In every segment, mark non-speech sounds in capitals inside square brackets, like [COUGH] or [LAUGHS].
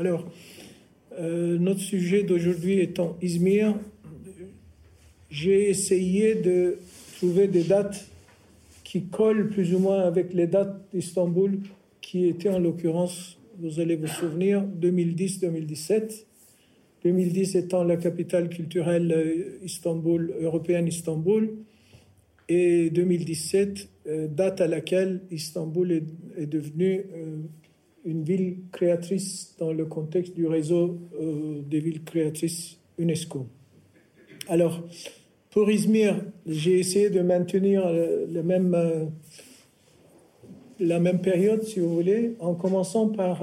Alors, euh, notre sujet d'aujourd'hui étant Izmir, j'ai essayé de trouver des dates qui collent plus ou moins avec les dates d'Istanbul, qui étaient en l'occurrence, vous allez vous souvenir, 2010-2017. 2010 étant la capitale culturelle euh, Istanbul, européenne Istanbul, et 2017, euh, date à laquelle Istanbul est, devenue une ville créatrice dans le contexte du réseau des villes créatrices UNESCO. Alors, pour Izmir, j'ai essayé de maintenir le même, la même période, si vous voulez, en commençant par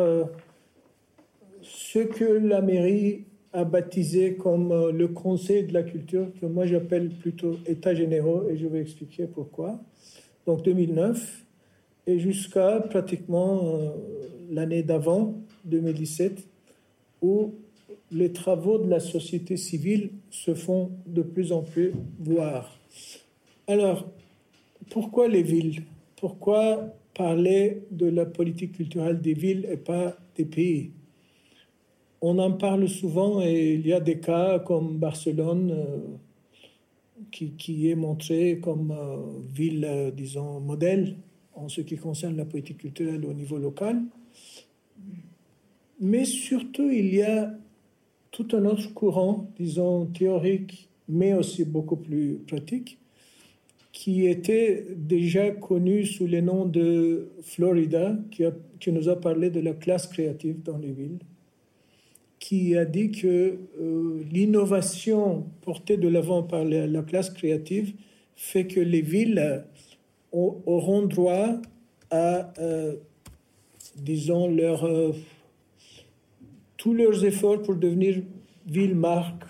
ce que la mairie a baptisé comme euh, le Conseil de la culture, que moi j'appelle plutôt État généraux, et je vais expliquer pourquoi. Donc 2009, et jusqu'à pratiquement euh, l'année d'avant, 2017, où les travaux de la société civile se font de plus en plus voir. Alors, pourquoi les villes? Pourquoi parler de la politique culturelle des villes et pas des pays? On en parle souvent et il y a des cas comme Barcelone euh, qui, est montré comme euh, ville, disons, modèle en ce qui concerne la politique culturelle au niveau local. Mais surtout, il y a tout un autre courant, disons, théorique, mais aussi beaucoup plus pratique, qui était déjà connu sous le nom de Florida, qui, nous a parlé de la classe créative dans les villes qui a dit que euh, l'innovation portée de l'avant par la, classe créative fait que les villes auront droit à, euh, disons, leur, euh, tous leurs efforts pour devenir ville-marque,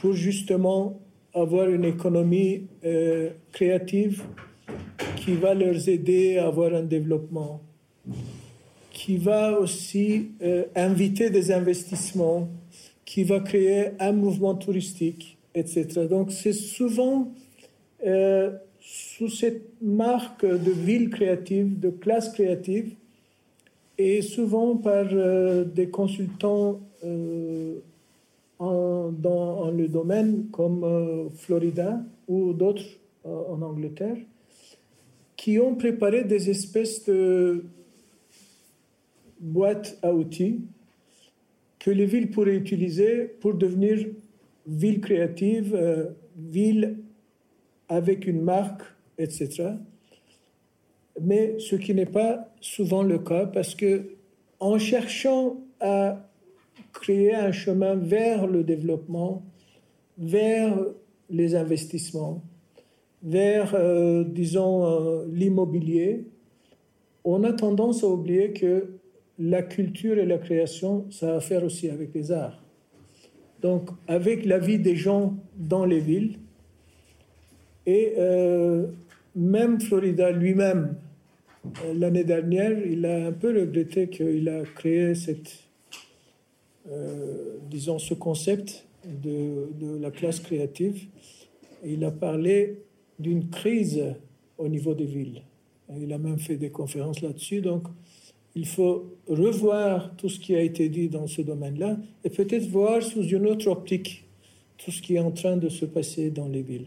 pour justement avoir une économie créative qui va leur aider à avoir un développement qui va aussi euh, inviter des investissements, qui va créer un mouvement touristique, etc. Donc c'est souvent euh, sous cette marque de ville créative, de classe créative, et souvent par euh, des consultants en, dans le domaine comme Florida ou d'autres en Angleterre, qui ont préparé des espèces de boîte à outils que les villes pourraient utiliser pour devenir villes créatives, euh, villes avec une marque, etc. Mais ce qui n'est pas souvent le cas parce que en cherchant à créer un chemin vers le développement, vers les investissements, vers, euh, disons, euh, l'immobilier, on a tendance à oublier que la culture et la création, ça a à faire aussi avec les arts. Donc, avec la vie des gens dans les villes, et euh, même Florida lui-même, euh, l'année dernière, il a un peu regretté qu'il a créé cette, euh, disons, ce concept de, de, la classe créative. Il a parlé d'une crise au niveau des villes. Il a même fait des conférences là-dessus. Donc, il faut revoir tout ce qui a été dit dans ce domaine-là et peut-être voir sous une autre optique tout ce qui est en train de se passer dans les villes.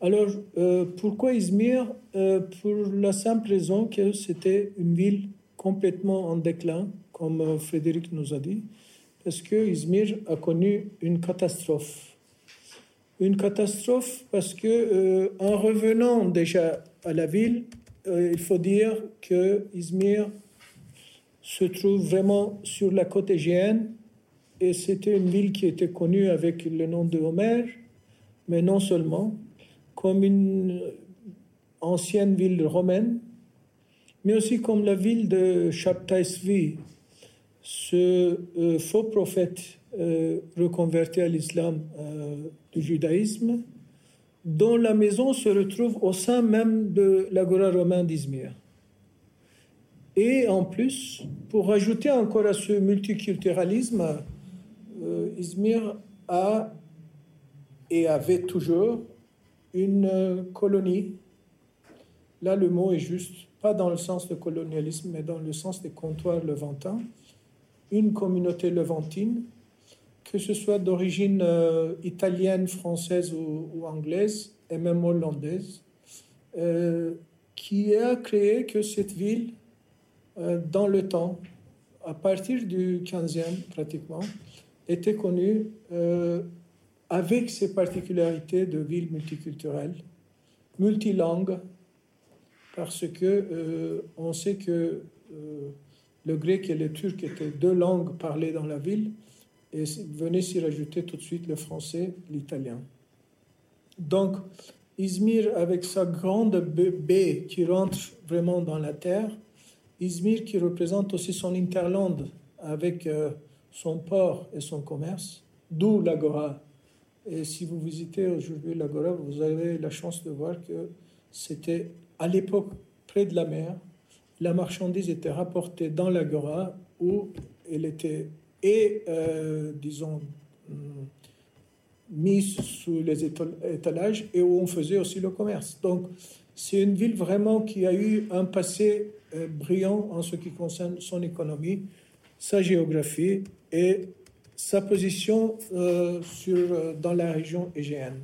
Alors, euh, pourquoi Izmir euh, Pour la simple raison que c'était une ville complètement en déclin, comme euh, Frédéric nous a dit, parce que Izmir a connu une catastrophe. Une catastrophe parce que, en revenant déjà à la ville, il faut dire que Izmir se trouve vraiment sur la côte égéenne et c'était une ville qui était connue avec le nom de Homer, mais non seulement, comme une ancienne ville romaine, mais aussi comme la ville de Shabtaisvi, ce euh, faux prophète euh, reconverti à l'islam euh, du judaïsme, dont la maison se retrouve au sein même de l'agora romain d'Izmir. Et en plus, pour ajouter encore à ce multiculturalisme, euh, Izmir a et avait toujours une colonie. Là, le mot est juste, pas dans le sens de colonialisme, mais dans le sens des comptoirs levantins, une communauté levantine, que ce soit d'origine euh, italienne, française ou, anglaise, et même hollandaise, euh, qui a créé que cette ville, euh, dans le temps, à partir du 15e pratiquement, était connue avec ses particularités de ville multiculturelle, multilangue, parce que on sait que le grec et le turc étaient deux langues parlées dans la ville, et venez s'y rajouter tout de suite le français, l'italien. Donc, Izmir, avec sa grande baie qui rentre vraiment dans la terre, Izmir qui représente aussi son interland avec euh, son port et son commerce, d'où l'Agora. Et si vous visitez aujourd'hui l'Agora, vous avez la chance de voir que c'était à l'époque près de la mer. La marchandise était rapportée dans l'Agora où elle était et, euh, disons, mm, mise sous les étalages et où on faisait aussi le commerce. Donc, c'est une ville vraiment qui a eu un passé euh, brillant en ce qui concerne son économie, sa géographie et sa position euh, sur, dans la région égéenne.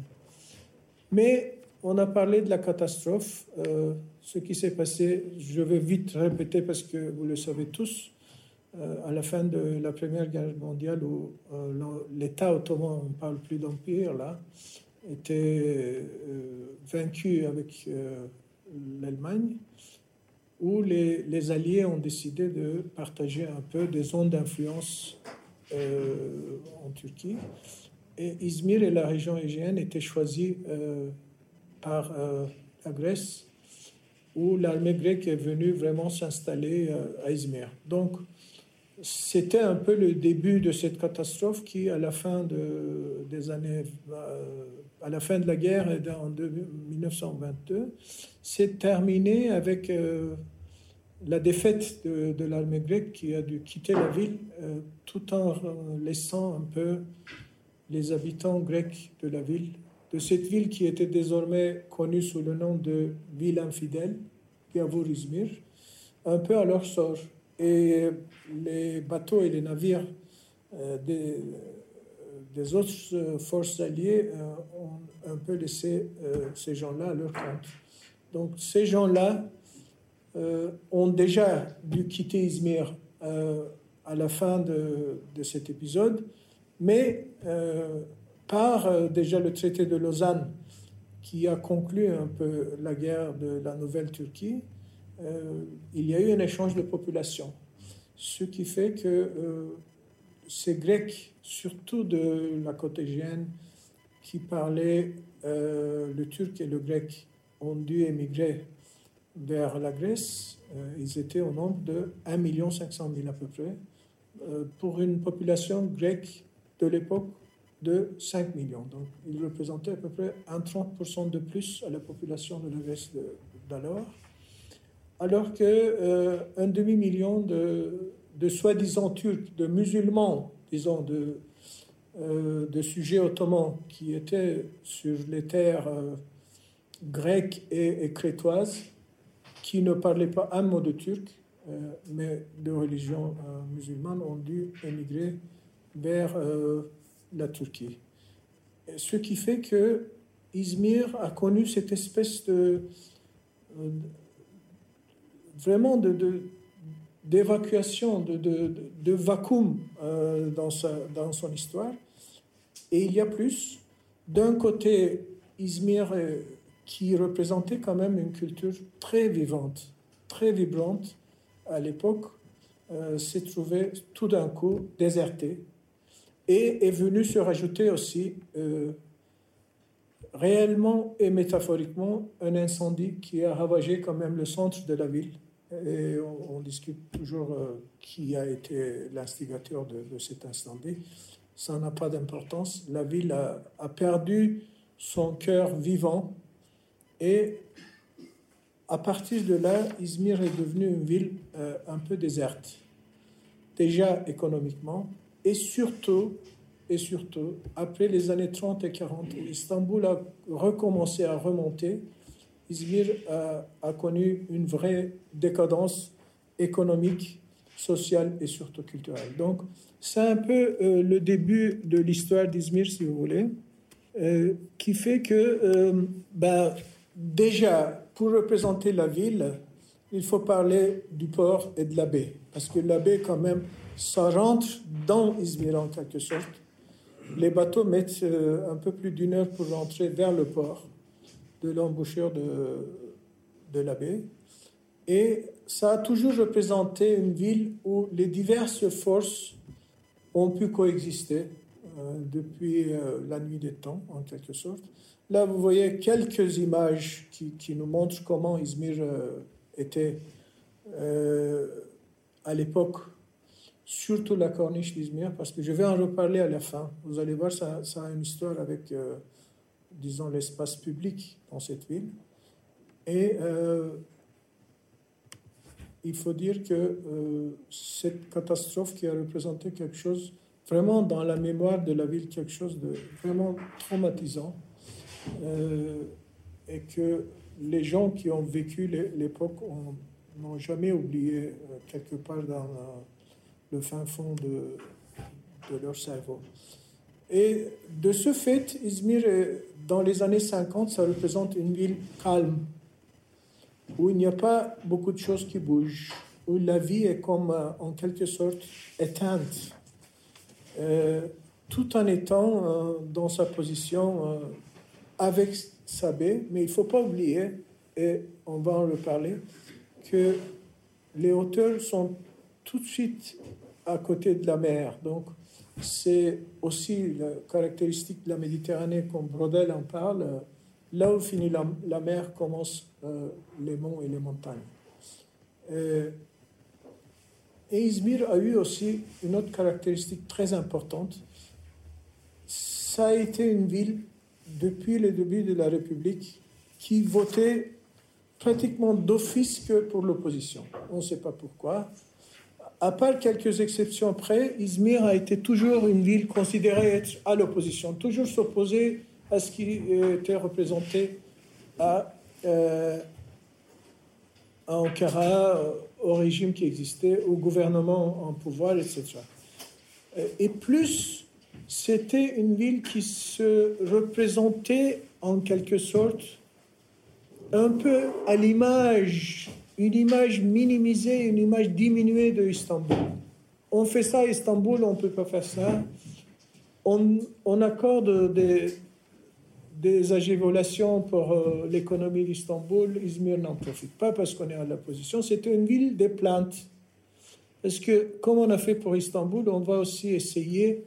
Mais on a parlé de la catastrophe, ce qui s'est passé, je vais vite répéter parce que vous le savez tous, euh, à la fin de la Première Guerre mondiale, où euh, l'État ottoman, on ne parle plus d'empire là, était euh, vaincu avec l'Allemagne, où les, Alliés ont décidé de partager un peu des zones d'influence en Turquie. Et Izmir et la région égéenne étaient choisis par la Grèce, où l'armée grecque est venue vraiment s'installer à Izmir. Donc, c'était un peu le début de cette catastrophe qui, à la fin de, des années, euh, à la fin de la guerre en 1922, s'est terminée avec euh, la défaite de, l'armée grecque qui a dû quitter la ville euh, tout en laissant un peu les habitants grecs de la ville, de cette ville qui était désormais connue sous le nom de ville infidèle, Gavur Izmir, un peu à leur sort. Et les bateaux et les navires euh, des, des, autres forces alliées euh, ont un peu laissé euh, ces gens-là à leur compte. Donc ces gens-là ont déjà dû quitter Izmir à la fin de, cet épisode, mais par déjà le traité de Lausanne qui a conclu un peu la guerre de la Nouvelle-Turquie, euh, il y a eu un échange de population, ce qui fait que euh, ces Grecs, surtout de la côte égéenne, qui parlaient euh, le turc et le grec, ont dû émigrer vers la Grèce. ils étaient au nombre de 1 500 000 à peu près, pour une population grecque de l'époque de 5 millions. Donc, ils représentaient à peu près un 30% de plus à la population de la Grèce d'alors alors qu'un euh, demi-million de, de soi-disant Turcs, de musulmans, disons, de, euh, de sujets ottomans qui étaient sur les terres euh, grecques et, crétoises, qui ne parlaient pas un mot de turc, mais de religion musulmane, ont dû émigrer vers la Turquie. Ce qui fait que Izmir a connu cette espèce de vraiment de, d'évacuation, de, de, de, vacuum euh, dans, sa, dans son histoire. Et il y a plus. D'un côté, Izmir, euh, qui représentait quand même une culture très vivante, très vibrante à l'époque, euh, s'est trouvé tout d'un coup déserté et est venu se rajouter aussi réellement et métaphoriquement un incendie qui a ravagé quand même le centre de la ville et on, discute toujours euh, qui a été l'instigateur de, cet incendie. Ça n'a pas d'importance. La ville a, perdu son cœur vivant et à partir de là, Izmir est devenue une ville euh, un peu déserte, déjà économiquement et surtout, et surtout, après les années 30 et 40, Istanbul a recommencé à remonter Izmir a, connu une vraie décadence économique sociale et surtout culturelle. Donc, c'est un peu euh, le début de l'histoire d'Izmir, si vous voulez, euh, qui fait que, ben, déjà, pour représenter la ville, il faut parler du port et de la baie. Parce que la baie, quand même, ça rentre dans Izmir en quelque sorte. Les bateaux mettent un peu plus d'une heure pour rentrer vers le port de l'embouchure de, de la baie. Et ça a toujours représenté une ville où les diverses forces ont pu coexister euh, depuis euh, la nuit des temps, en quelque sorte. Là, vous voyez quelques images qui, qui nous montrent comment Izmir euh, était à l'époque, surtout la corniche d'Izmir, parce que je vais en reparler à la fin. Vous allez voir, ça, a une histoire avec, disons, l'espace public dans cette ville. Et il faut dire que euh, cette catastrophe qui a représenté quelque chose vraiment dans la mémoire de la ville, quelque chose de vraiment traumatisant, euh, et que les gens qui ont vécu l'époque n'ont jamais oublié euh, quelque part dans le fin fond de, leur cerveau. Et de ce fait, Izmir, dans les années 50, ça représente une ville calme, où il n'y a pas beaucoup de choses qui bougent, où la vie est comme euh, en quelque sorte éteinte, tout en étant dans sa position avec sa baie. Mais il ne faut pas oublier, et on va en reparler, que les hauteurs sont tout de suite à côté de la mer. Donc, c'est aussi la caractéristique de la Méditerranée, comme Brodel en parle. Là où finit la, mer, commencent euh, les monts et les montagnes. Euh, et Izmir a eu aussi une autre caractéristique très importante. Ça a été une ville, depuis le début de la République, qui votait pratiquement d'office que pour l'opposition. On ne sait pas pourquoi. À part quelques exceptions près, Izmir a été toujours une ville considérée être à l'opposition, toujours s'opposer à ce qui était représenté euh, à Ankara, au régime qui existait, au gouvernement en pouvoir, etc. Et plus, c'était une ville qui se représentait en quelque sorte un peu à l'image, une image minimisée, une image diminuée de Istanbul. On fait ça à Istanbul, on ne peut pas faire ça. On, accorde des, des pour euh, l'économie d'Istanbul, Izmir n'en profite pas parce qu'on est à l'opposition. C'était une ville des plaintes. Parce que, comme on a fait pour Istanbul, on va aussi essayer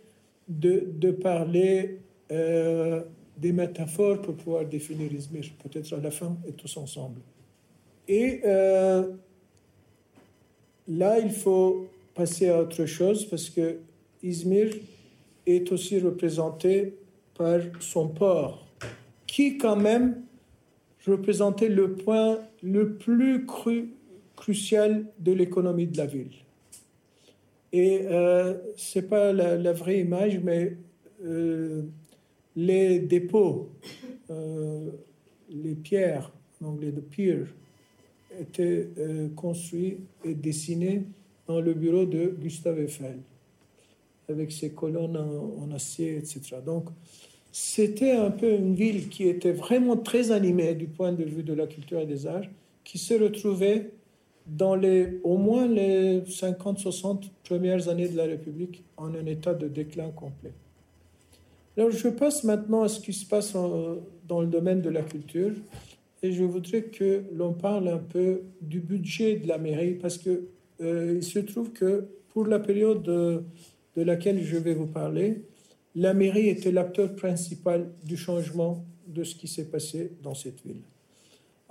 de, parler euh, des métaphores pour pouvoir définir Izmir, peut-être à la fin et tous ensemble. Et euh, là, il faut passer à autre chose parce que Izmir est aussi représenté par son port qui quand même représentait le point le plus crucial de l'économie de la ville. Et euh, ce n'est pas la, vraie image, mais euh, les dépôts, euh, les pierres, en anglais de pier, étaient construits et dessinés dans le bureau de Gustave Eiffel, avec ses colonnes en, en acier, etc. Donc, c'était un peu une ville qui était vraiment très animée du point de vue de la culture et des arts, qui se retrouvait dans les, au moins les 50-60 premières années de la République en un état de déclin complet. Alors je passe maintenant à ce qui se passe dans le domaine de la culture et je voudrais que l'on parle un peu du budget de la mairie parce que euh, il se trouve que pour la période de, de laquelle je vais vous parler, la mairie était l'acteur principal du changement de ce qui s'est passé dans cette ville.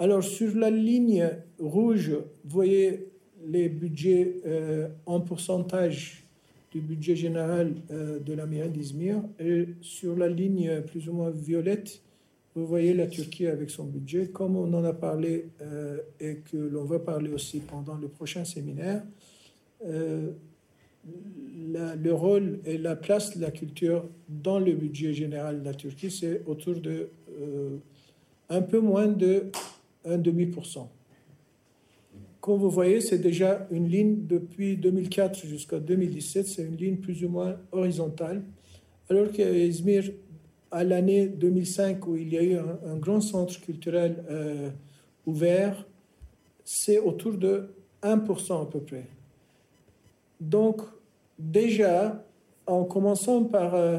Alors sur la ligne rouge, vous voyez les budgets euh, en pourcentage du budget général euh, de la mairie d'Izmir. Et sur la ligne plus ou moins violette, vous voyez la Turquie avec son budget. Comme on en a parlé euh, et que l'on va parler aussi pendant le prochain séminaire, le rôle et la place de la culture dans le budget général de la Turquie, c'est autour de un peu moins de un demi pour cent. comme vous voyez, c'est déjà une ligne depuis 2004 jusqu'à 2017, c'est une ligne plus ou moins horizontale. Alors qu'Izmir, à l'année 2005, où il y a eu un, grand centre culturel euh, ouvert, c'est autour de 1% à peu près. Donc, déjà, en commençant par euh,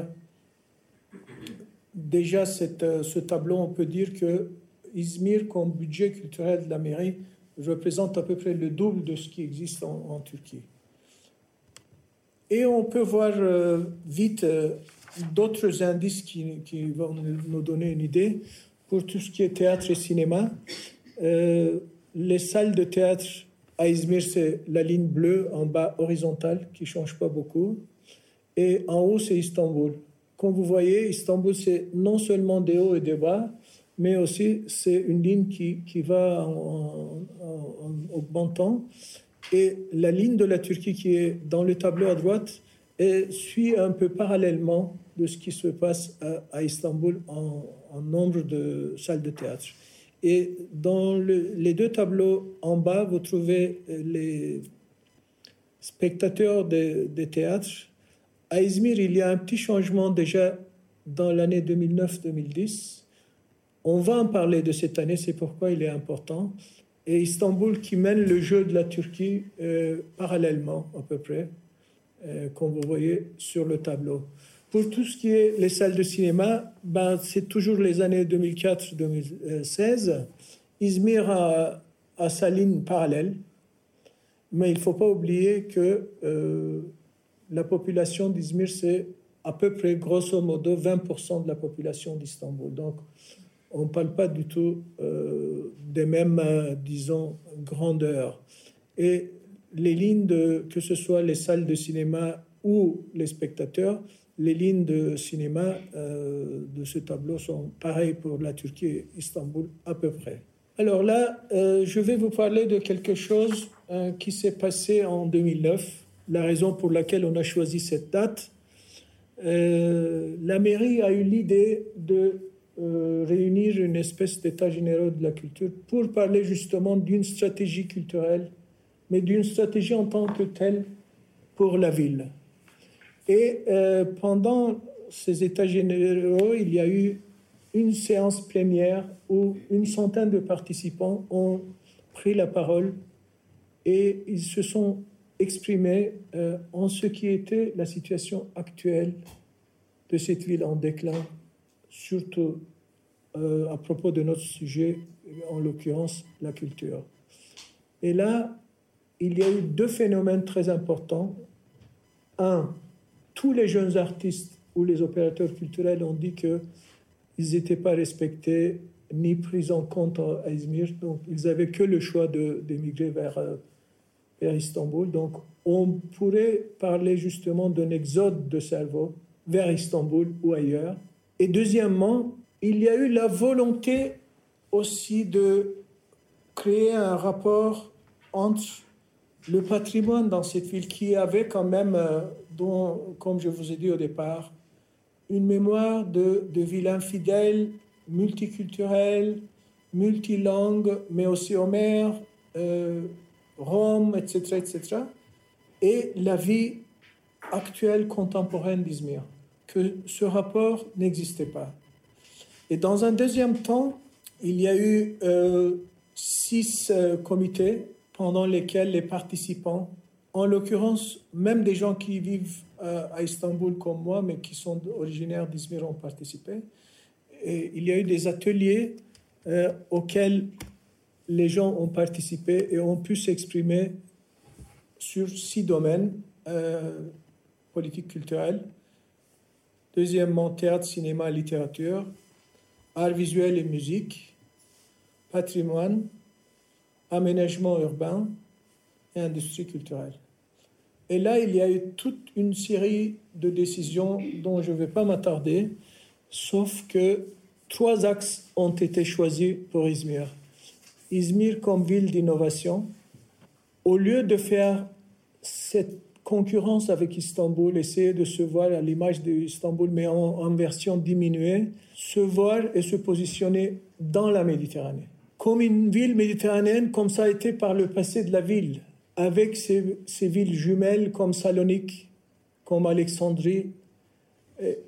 déjà euh, ce tableau, on peut dire que Izmir, comme budget culturel de la mairie, représente à peu près le double de ce qui existe en, Turquie. Et on peut voir euh, vite d'autres indices qui, qui, vont nous donner une idée. Pour tout ce qui est théâtre et cinéma, les salles de théâtre à Izmir, c'est la ligne bleue en bas horizontale qui ne change pas beaucoup. Et en haut, c'est Istanbul. Comme vous voyez, Istanbul, c'est non seulement des hauts et des bas, mais aussi c'est une ligne qui, qui va en, augmentant. Et la ligne de la Turquie qui est dans le tableau à droite suit un peu parallèlement de ce qui se passe à, Istanbul en, en, nombre de salles de théâtre. Et dans les deux tableaux en bas, vous trouvez les spectateurs des de théâtres à Izmir, il y a un petit changement déjà dans l'année 2009-2010. On va en parler de cette année, c'est pourquoi il est important. Et Istanbul qui mène le jeu de la Turquie euh, parallèlement à peu près, euh, comme vous voyez sur le tableau. Pour tout ce qui est les salles de cinéma, ben, c'est toujours les années 2004-2016. Izmir a, sa ligne parallèle, mais il ne faut pas oublier que euh, la population d'Izmir, c'est à peu près, grosso modo, 20% de la population d'Istanbul. Donc, on ne parle pas du tout euh, des mêmes, euh, disons, grandeurs. Et les lignes, de, que ce soit les salles de cinéma ou les spectateurs, les lignes de cinéma euh, de ce tableau sont pareilles pour la Turquie et Istanbul à peu près. Alors là, je vais vous parler de quelque chose qui s'est passé en 2009 la raison pour laquelle on a choisi cette date. La mairie a eu l'idée de euh, réunir une espèce d'état général de la culture pour parler justement d'une stratégie culturelle, mais d'une stratégie en tant que telle pour la ville. Et euh, pendant ces états généraux, il y a eu une séance plénière où une centaine de participants ont pris la parole et ils se sont exprimé euh, en ce qui était la situation actuelle de cette ville en déclin, surtout euh, à propos de notre sujet, en l'occurrence la culture. Et là, il y a eu deux phénomènes très importants. Un, tous les jeunes artistes ou les opérateurs culturels ont dit qu'ils n'étaient pas respectés ni pris en compte à Izmir, donc ils n'avaient que le choix d'émigrer vers euh, vers Istanbul. Donc, on pourrait parler justement d'un exode de cerveau vers Istanbul ou ailleurs. Et deuxièmement, il y a eu la volonté aussi de créer un rapport entre le patrimoine dans cette ville qui avait quand même, euh, comme je vous ai dit au départ, une mémoire de, de ville infidèle, multiculturelle, multilangue, mais aussi Homère, euh, Rome, etc., etc., et la vie actuelle contemporaine d'Izmir, que ce rapport n'existait pas. Et dans un deuxième temps, il y a eu euh, six euh, comités pendant lesquels les participants, en l'occurrence même des gens qui vivent euh, à Istanbul comme moi, mais qui sont originaires d'Izmir, ont participé. Et il y a eu des ateliers auxquels les gens ont participé et ont pu s'exprimer sur six domaines politique culturelle, deuxièmement théâtre, cinéma, littérature, art visuel et musique, patrimoine, aménagement urbain et industrie culturelle. Et là, il y a eu toute une série de décisions dont je ne vais pas m'attarder, sauf que trois axes ont été choisis pour Izmir. Izmir comme ville d'innovation, au lieu de faire cette concurrence avec Istanbul, essayer de se voir à l'image d'Istanbul, mais en, version diminuée, se voir et se positionner dans la Méditerranée. comme une ville méditerranéenne, comme ça a été par le passé de la ville, avec ces, villes jumelles comme Salonique, comme Alexandrie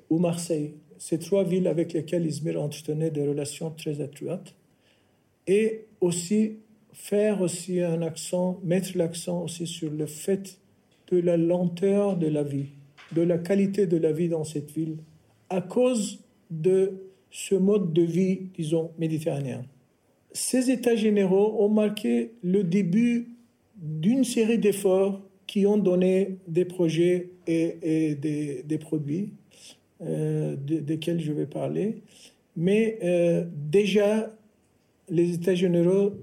ou Marseille. Ces trois villes avec lesquelles Izmir entretenait des relations très étroites. Et aussi faire aussi un accent, mettre l'accent aussi sur le fait de la lenteur de la vie, de la qualité de la vie dans cette ville, à cause de ce mode de vie, disons, méditerranéen. Ces États généraux ont marqué le début d'une série d'efforts qui ont donné des projets et, des, produits euh, desquels je vais parler. Mais euh, déjà, les États généraux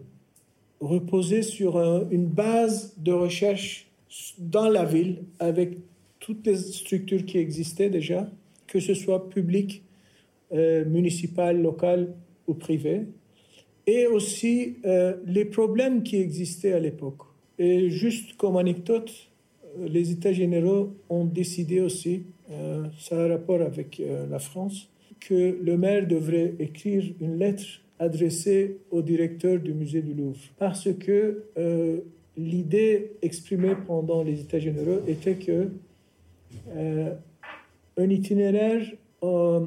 reposaient sur une base de recherche dans la ville avec toutes les structures qui existaient déjà, que ce soit publiques, euh, municipales, locales ou privées, et aussi euh, les problèmes qui existaient à l'époque. Et juste comme anecdote, euh, les États généraux ont décidé aussi, ça a rapport avec la France, que le maire devrait écrire une lettre adressée au directeur du musée du Louvre. Parce que l'idée exprimée pendant les États généraux était que euh, un itinéraire en,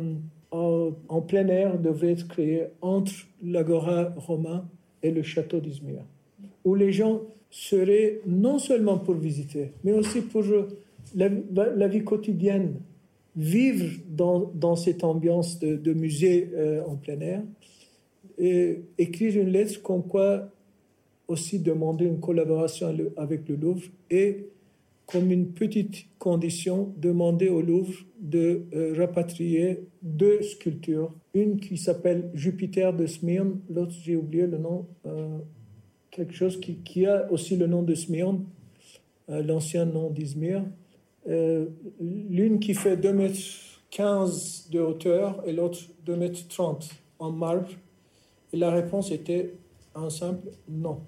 en, plein air devrait être créé entre l'agora romain et le château d'Izmir, où les gens seraient non seulement pour visiter, mais aussi pour la, la vie quotidienne, vivre dans, cette ambiance de, musée euh, en plein air, et écrire une lettre comme quoi aussi demander une collaboration avec le Louvre et, comme une petite condition, demander au Louvre de euh, rapatrier deux sculptures. Une qui s'appelle Jupiter de Smyrne, l'autre, j'ai oublié le nom, euh, quelque chose qui, qui, a aussi le nom de Smyrne, euh, l'ancien nom d'Izmir. L'une qui fait 2 mètres 15 de hauteur et l'autre 2 mètres 30 en marbre. Et la réponse était un simple non.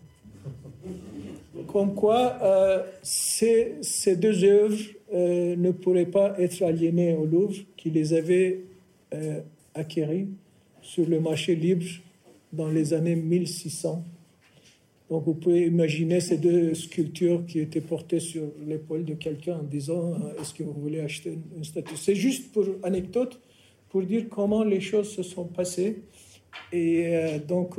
[LAUGHS] Comme quoi, euh, ces, deux œuvres euh, ne pourraient pas être aliénées au Louvre, qui les avait euh, acquéries sur le marché libre dans les années 1600. Donc vous pouvez imaginer ces deux sculptures qui étaient portées sur l'épaule de quelqu'un en disant Est-ce que vous voulez acheter une, statue? C'est juste pour anecdote, pour dire comment les choses se sont passées. Et donc,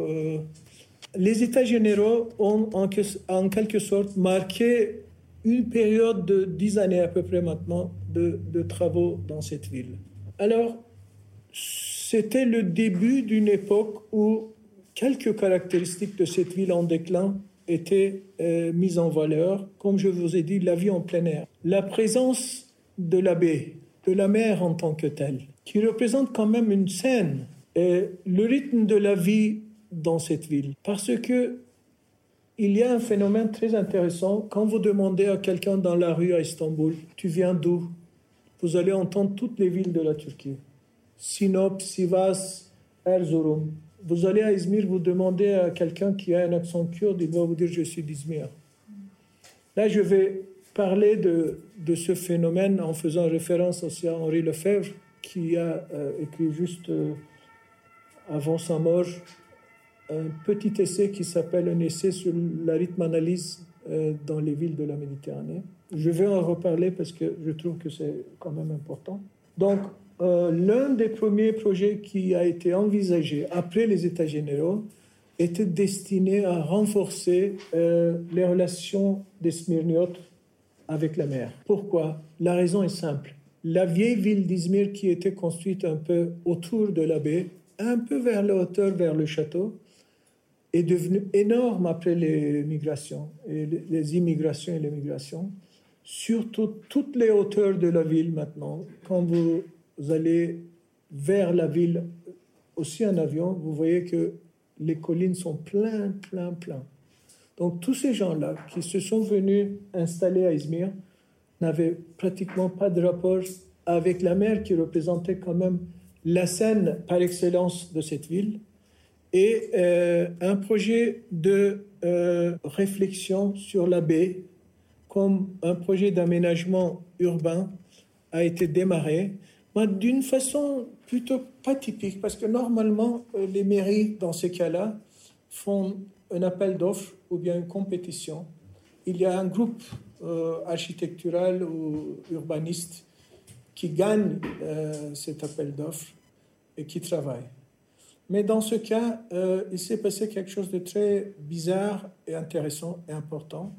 les États généraux ont en, quelque sorte marqué une période de dix années à peu près maintenant de, travaux dans cette ville. Alors, c'était le début d'une époque où quelques caractéristiques de cette ville en déclin étaient euh, mises en valeur. Comme je vous ai dit, la vie en plein air. La présence de la baie, de la mer en tant que telle, qui représente quand même une scène. Et le rythme de la vie dans cette ville. Parce que il y a un phénomène très intéressant. Quand vous demandez à quelqu'un dans la rue à Istanbul, tu viens d'où? Vous allez entendre toutes les villes de la Turquie. Sinop, Sivas, Erzurum. Vous allez à Izmir, vous demandez à quelqu'un qui a un accent kurde, il va vous dire je suis d'Izmir. Là, je vais parler de, de, ce phénomène en faisant référence aussi à Henri Lefebvre, qui a euh, écrit juste euh, avant sa mort un petit essai qui s'appelle un essai sur la rythme analyse euh, dans les villes de la Méditerranée. Je vais en reparler parce que je trouve que c'est quand même important. Donc, euh, l'un des premiers projets qui a été envisagé après les États généraux était destiné à renforcer euh, les relations des Smyrniotes avec la mer. Pourquoi? La raison est simple. La vieille ville d'Izmir qui était construite un peu autour de la baie, un peu vers la hauteur, vers le château, est devenu énorme après les migrations, et les immigrations et les migrations. Surtout toutes les hauteurs de la ville maintenant, quand vous allez vers la ville, aussi en avion, vous voyez que les collines sont plein, plein, plein. Donc tous ces gens-là qui se sont venus installer à Izmir n'avaient pratiquement pas de rapport avec la mer qui représentait quand même la scène par excellence de cette ville et euh, un projet de euh, réflexion sur la baie comme un projet d'aménagement urbain a été démarré d'une façon plutôt pas typique parce que normalement euh, les mairies dans ces cas-là font un appel d'offres ou bien une compétition, il y a un groupe architectural ou urbaniste qui gagne cet appel d'offres et qui travaille. Mais dans ce cas, euh, il s'est passé quelque chose de très bizarre et intéressant et important.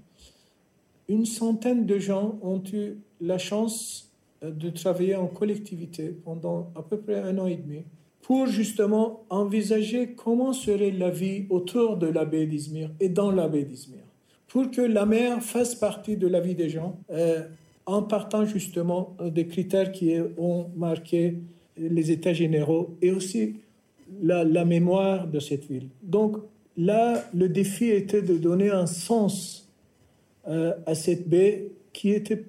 Une centaine de gens ont eu la chance de travailler en collectivité pendant à peu près un an et demi pour justement envisager comment serait la vie autour de la baie d'Izmir et dans la baie d'Izmir, pour que la mer fasse partie de la vie des gens, euh, en partant justement des critères qui ont marqué les états généraux et aussi la, mémoire de cette ville. Donc là, le défi était de donner un sens euh, à cette baie qui était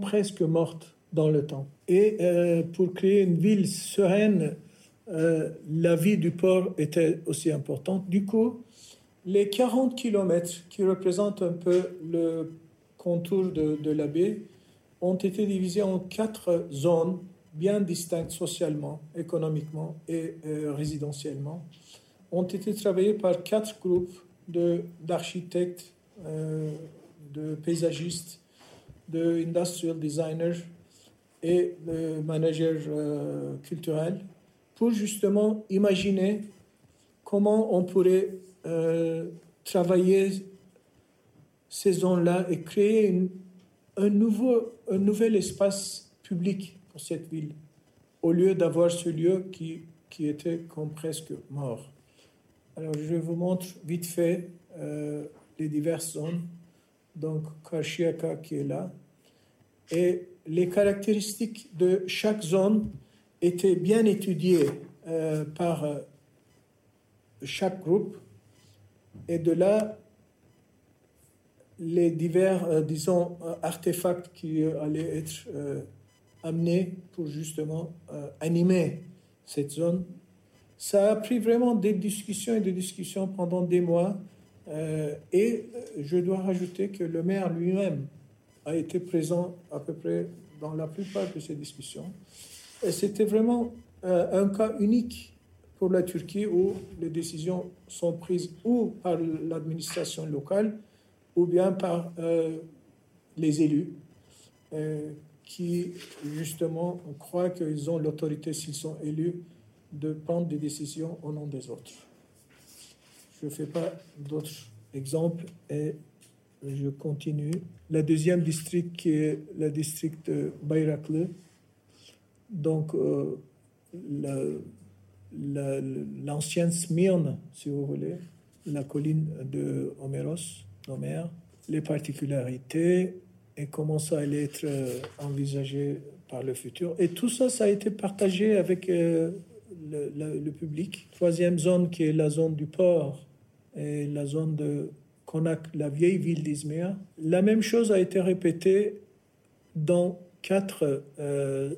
presque morte dans le temps. Et euh, pour créer une ville sereine, euh, la vie du port était aussi importante. Du coup, les 40 kilomètres qui représentent un peu le contour de la baie ont été divisés en quatre zones bien distinctes socialement, économiquement et euh, résidentiellement, ont été travaillés par quatre groupes d'architectes, euh, de paysagistes, de designers et de managers culturels pour justement imaginer comment on pourrait euh, travailler ces zones-là et créer un, nouveau, un nouvel espace public cette ville, au lieu d'avoir ce lieu qui, qui était comme presque mort. Alors je vous montre vite fait euh, les diverses zones. Donc Karshiaka qui est là. Et les caractéristiques de chaque zone était bien étudié euh, par euh, chaque groupe. Et de là, les divers, disons, artefacts qui allaient être amenés pour justement animer cette zone. Ça a pris vraiment des discussions et des discussions pendant des mois. et je dois rajouter que le maire lui-même a été présent à peu près dans la plupart de ces discussions. C'était vraiment euh, un cas unique pour la Turquie où les décisions sont prises ou par l'administration locale ou bien par euh, les élus euh, qui justement croient qu'ils ont l'autorité s'ils sont élus de prendre des décisions au nom des autres. Je ne fais pas d'autres exemples et je continue. La deuxième district qui est le district de Bayraklı, donc euh, l'ancienne Smyrne, si vous voulez, la colline de Homéros, Homère, les particularités et comment ça allait être euh, envisagé par le futur. Et tout ça, ça a été partagé avec euh, le, public. Troisième zone qui est la zone du port et la zone de Konak, la vieille ville d'Izmir. La même chose a été répétée dans quatre euh,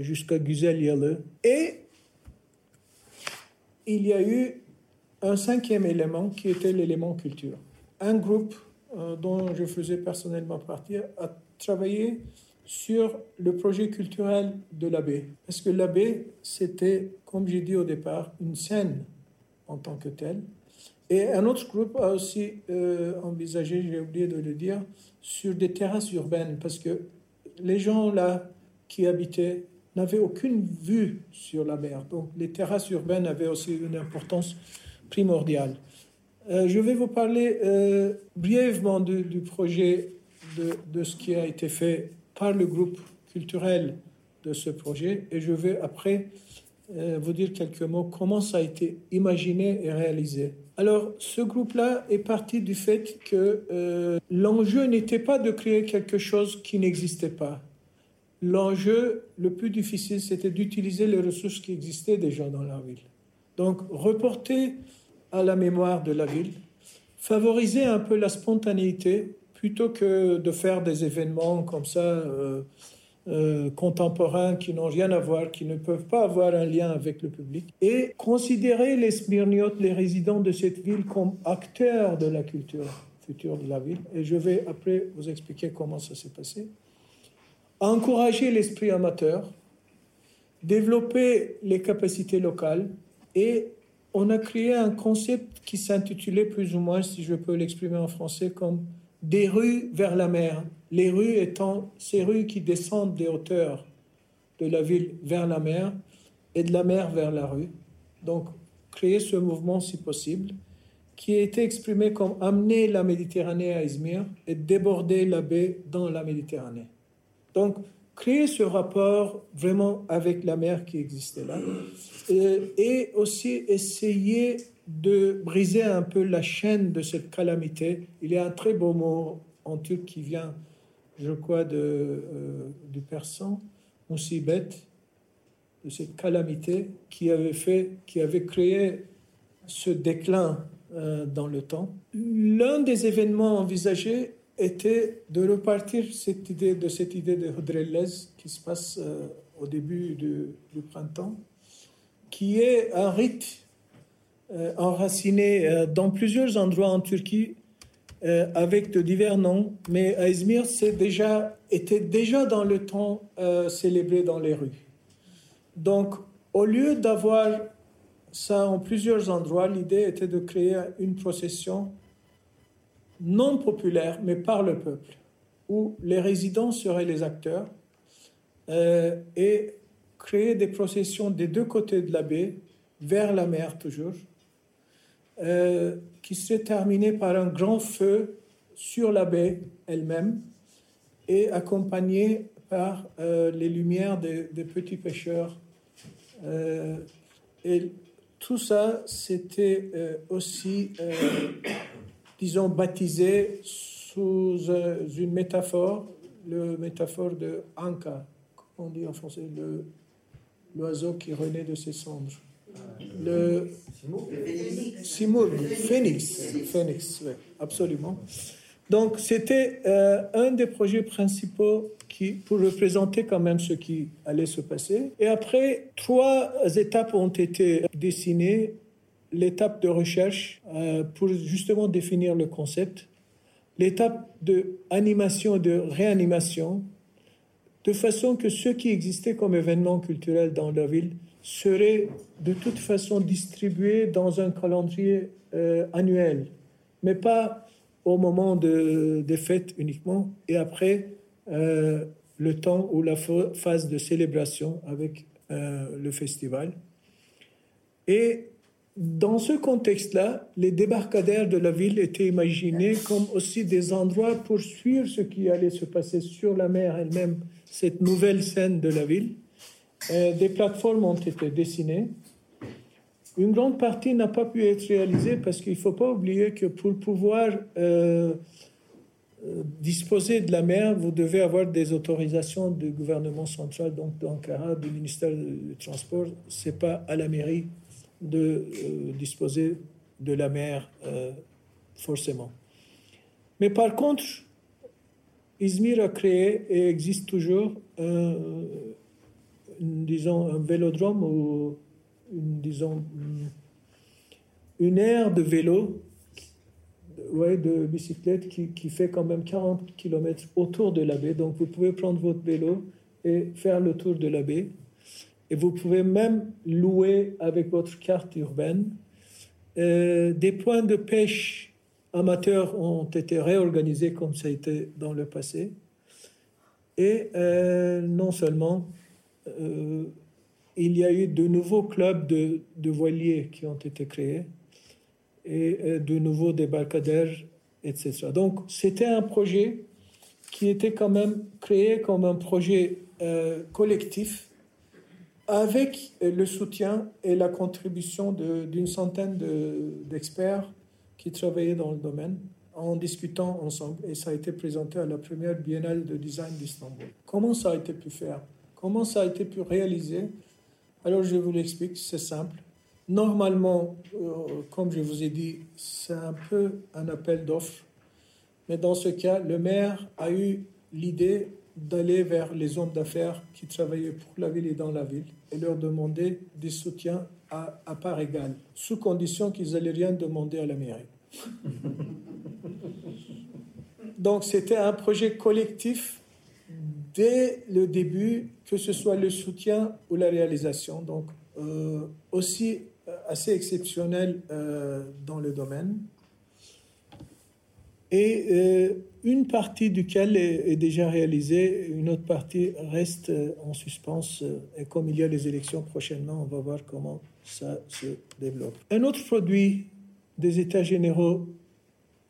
jusqu'à Güzel Yalı. Et il y a eu un cinquième élément qui était l'élément culture. Un groupe dont je faisais personnellement partie a travaillé sur le projet culturel de l'abbé. Parce que l'abbé, c'était, comme j'ai dit au départ, une scène en tant que telle. Et un autre groupe a aussi euh, envisagé, j'ai oublié de le dire, sur des terrasses urbaines, parce que les gens là qui habitaient n'avaient aucune vue sur la mer. Donc les terrasses urbaines avaient aussi une importance primordiale. Euh, je vais vous parler euh, brièvement du, projet, de, ce qui a été fait par le groupe culturel de ce projet, et je vais après euh, vous dire quelques mots comment ça a été imaginé et réalisé. Alors, ce groupe-là est parti du fait que l'enjeu n'était pas de créer quelque chose qui n'existait pas l'enjeu le plus difficile, c'était d'utiliser les ressources qui existaient déjà dans la ville. Donc, reporter à la mémoire de la ville, favoriser un peu la spontanéité plutôt que de faire des événements comme ça euh, euh, contemporains qui n'ont rien à voir, qui ne peuvent pas avoir un lien avec le public, et considérer les Smyrniotes, les résidents de cette ville, comme acteurs de la culture future de la ville. Et je vais après vous expliquer comment ça s'est passé. Encourager l'esprit amateur, développer les capacités locales et on a créé un concept qui s'intitulait plus ou moins, si je peux l'exprimer en français, comme des rues vers la mer. Les rues étant ces rues qui descendent des hauteurs de la ville vers la mer et de la mer vers la rue. Donc, créer ce mouvement si possible, qui a été exprimé comme amener la Méditerranée à Izmir et déborder la baie dans la Méditerranée. Donc, créer ce rapport vraiment avec la mer qui existait là et, aussi essayer de briser un peu la chaîne de cette calamité. Il y a un très beau mot en turc qui vient, je crois, de, euh, du persan, musibet, de cette calamité qui avait fait, qui avait créé ce déclin euh, dans le temps. L'un des événements envisagés était de repartir cette idée, de cette idée de Hudrellez qui se passe euh, au début du printemps, qui est un rite euh, enraciné dans plusieurs endroits en Turquie avec de divers noms, mais à Izmir, c'est déjà, était déjà dans le temps célébré dans les rues. Donc, au lieu d'avoir ça en plusieurs endroits, l'idée était de créer une procession non populaire, mais par le peuple, où les résidents seraient les acteurs, euh, et créer des processions des deux côtés de la baie, vers la mer toujours, euh, qui seraient terminées par un grand feu sur la baie elle-même, et accompagnées par euh, les lumières des, petits pêcheurs. et tout ça, c'était aussi, disons, baptisé sous euh, une métaphore, le métaphore de Anka, comment on dit en français, l'oiseau qui renaît de ses cendres. Le Simur, phénix, phénix, oui, absolument. Donc c'était un des projets principaux pour représenter quand même ce qui allait se passer. Et après, trois étapes ont été dessinées. L'étape de recherche euh, pour justement définir le concept, l'étape de animation et de réanimation, de façon que ce qui existait comme événement culturel dans la ville serait de toute façon distribué dans un calendrier euh, annuel, mais pas au moment de, des fêtes uniquement, et après euh, le temps ou la phase de célébration avec le festival. Et dans ce contexte-là, les débarcadères de la ville étaient imaginés comme aussi des endroits pour suivre ce qui allait se passer sur la mer elle-même, cette nouvelle scène de la ville. Euh, des plateformes ont été dessinées. Une grande partie n'a pas pu être réalisée parce qu'il ne faut pas oublier que pour pouvoir euh, disposer de la mer, vous devez avoir des autorisations du gouvernement central, donc d'Ankara, du ministère du Transport. Ce n'est pas à la mairie de euh, disposer de la mer euh, forcément. Mais par contre, Izmir a créé et existe toujours un, disons, un vélodrome ou une, disons, une aire de vélo ouais, de bicyclette qui, qui, fait quand même 40 km autour de la baie. Donc vous pouvez prendre votre vélo et faire le tour de la baie. Et vous pouvez même louer avec votre carte urbaine. Euh, des points de pêche amateurs ont été réorganisés comme ça a été dans le passé. Et euh, non seulement, euh, il y a eu de nouveaux clubs de, de voiliers qui ont été créés et de nouveaux débarcadères, etc. Donc c'était un projet qui était quand même créé comme un projet collectif avec le soutien et la contribution d'une centaine d'experts qui travaillaient dans le domaine en discutant ensemble. Et ça a été présenté à la première biennale de design d'Istanbul. Comment ça a été pu faire? Comment ça a été pu réaliser? Alors je vous l'explique, c'est simple. Normalement, euh, comme je vous ai dit, c'est un peu un appel d'offres. Mais dans ce cas, le maire a eu l'idée d'aller vers les hommes d'affaires qui travaillaient pour la ville et dans la ville et leur demander des soutiens à, à part égale, sous condition qu'ils n'allaient rien demander à la mairie. [LAUGHS] Donc c'était un projet collectif dès le début, que ce soit le soutien ou la réalisation. Donc euh, aussi assez exceptionnel dans le domaine. Et une partie duquel est, déjà réalisée, une autre partie reste en suspens. Et comme il y a les élections prochainement, on va voir comment ça se développe. Un autre produit des États généraux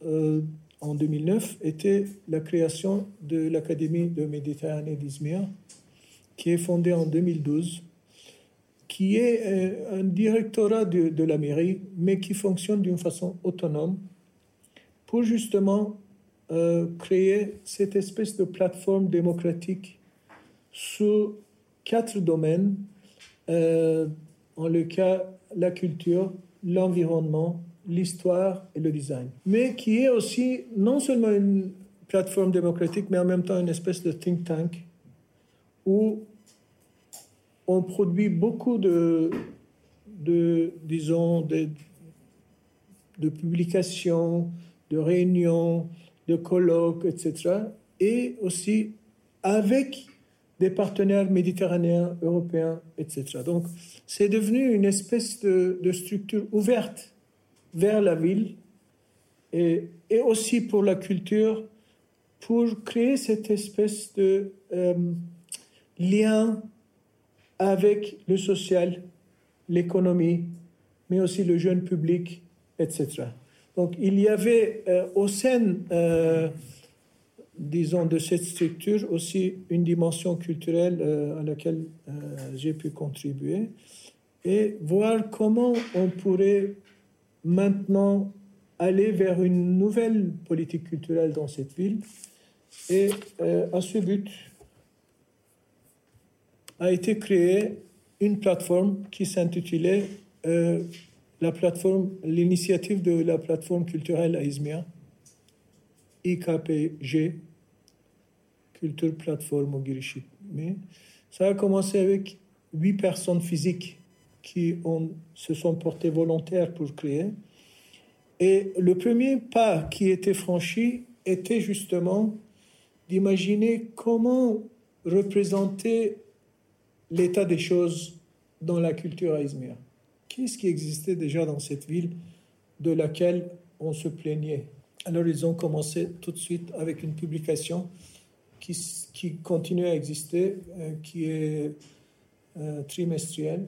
euh, en 2009 était la création de l'Académie de Méditerranée d'Izmir, qui est fondée en 2012, qui est euh, un directorat de la mairie, mais qui fonctionne d'une façon autonome pour justement euh, créer cette espèce de plateforme démocratique sous quatre domaines, euh, en le cas la culture, l'environnement, l'histoire et le design, mais qui est aussi non seulement une plateforme démocratique, mais en même temps une espèce de think tank où on produit beaucoup de, disons, de publications, de réunions, de colloques, etc. Et aussi avec des partenaires méditerranéens, européens, etc. Donc, c'est devenu une espèce de, structure ouverte vers la ville et, aussi pour la culture, pour créer cette espèce de euh, lien avec le social, l'économie, mais aussi le jeune public, etc. Donc il y avait euh, au sein, euh, disons, de cette structure aussi une dimension culturelle euh, à laquelle j'ai pu contribuer et voir comment on pourrait maintenant aller vers une nouvelle politique culturelle dans cette ville. Et à ce but, a été créée une plateforme qui s'intitulait la plateforme, l'initiative de la plateforme culturelle à Izmir, IKPG, Culture au Mais ça a commencé avec huit personnes physiques qui se sont portées volontaires pour créer. Et le premier pas qui était franchi était justement d'imaginer comment représenter l'état des choses dans la culture à Izmir. Qu'est-ce qui existait déjà dans cette ville de laquelle on se plaignait? Alors ils ont commencé tout de suite avec une publication qui, continue à exister, euh, qui est euh, trimestrielle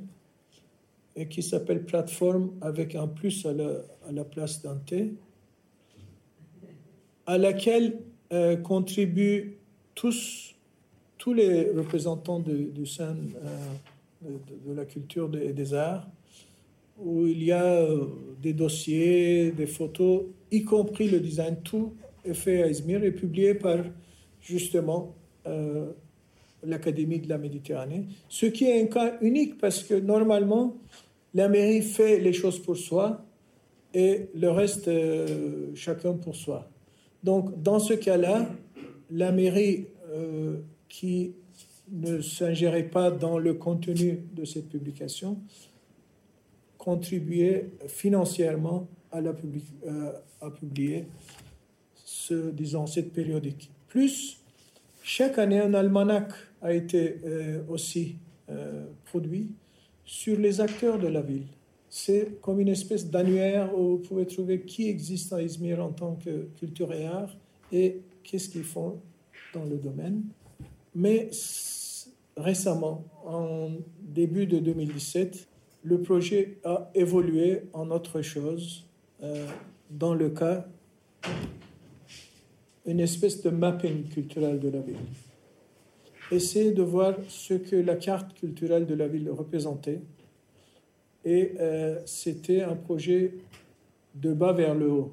et qui s'appelle Plateforme avec un plus à la, place d'un T, à laquelle euh, contribuent tous, tous les représentants du sein de, de, la culture et des arts où il y a euh, des dossiers, des photos, y compris le design. Tout est fait à Izmir et publié par justement euh, l'Académie de la Méditerranée. Ce qui est un cas unique parce que normalement, la mairie fait les choses pour soi et le reste, euh, chacun pour soi. Donc, dans ce cas-là, la mairie qui ne s'ingérait pas dans le contenu de cette publication contribuer financièrement à, la euh, publier ce, disons, cette périodique. Plus, chaque année, un almanach a été euh, aussi euh, produit sur les acteurs de la ville. C'est comme une espèce d'annuaire où vous pouvez trouver qui existe à Izmir en tant que culture et art et qu'est-ce qu'ils font dans le domaine. Mais récemment, en début de 2017, le projet a évolué en autre chose, euh, dans le cas une espèce de mapping culturel de la ville. Essayer de voir ce que la carte culturelle de la ville représentait. Et euh, c'était un projet de bas vers le haut.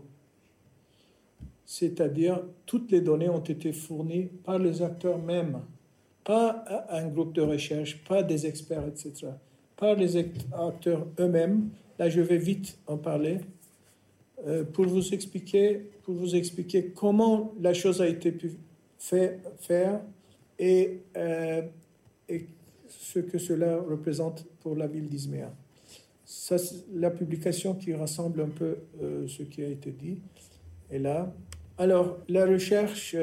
C'est-à-dire, toutes les données ont été fournies par les acteurs mêmes, pas un groupe de recherche, pas des experts, etc par les acteurs eux-mêmes. Là, je vais vite en parler euh, pour vous expliquer, pour vous expliquer comment la chose a été pu faire et, euh, et, ce que cela représente pour la ville d'Izmir. Ça, la publication qui rassemble un peu euh, ce qui a été dit est là. Alors, la recherche,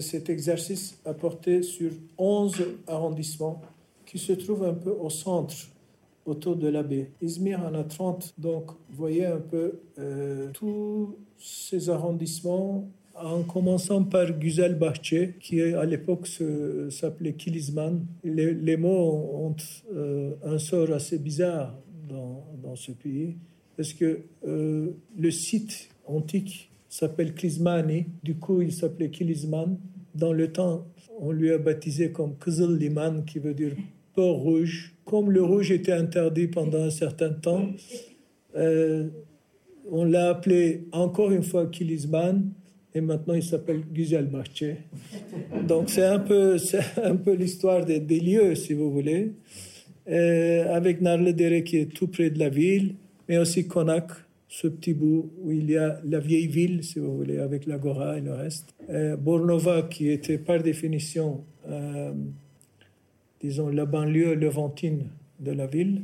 cet exercice a porté sur 11 arrondissements qui se trouve un peu au centre autour de la baie. Izmir en a 30, donc vous voyez un peu euh, tous ces arrondissements en commençant par Güzel Bahçe, qui à l'époque s'appelait Kilizman. Les, mots ont euh, un sort assez bizarre dans, dans ce pays, parce que euh, le site antique s'appelle Kilizmani, du coup il s'appelait Kilizman. Dans le temps, on lui a baptisé comme Kızıl Liman, qui veut dire port rouge. Comme le rouge était interdit pendant un certain temps, euh, on l'a appelé encore une fois Kilizman et maintenant il s'appelle Güzel Bahçe. Donc c'est un peu, [LAUGHS] un peu l'histoire des, lieux, si vous voulez, euh, avec Narledere qui est tout près de la ville, mais aussi Konak, ce petit bout où il y a la vieille ville, si vous voulez, avec l'Agora et le reste. Euh, Bornova qui était par définition, euh, disons, la banlieue levantine de la ville.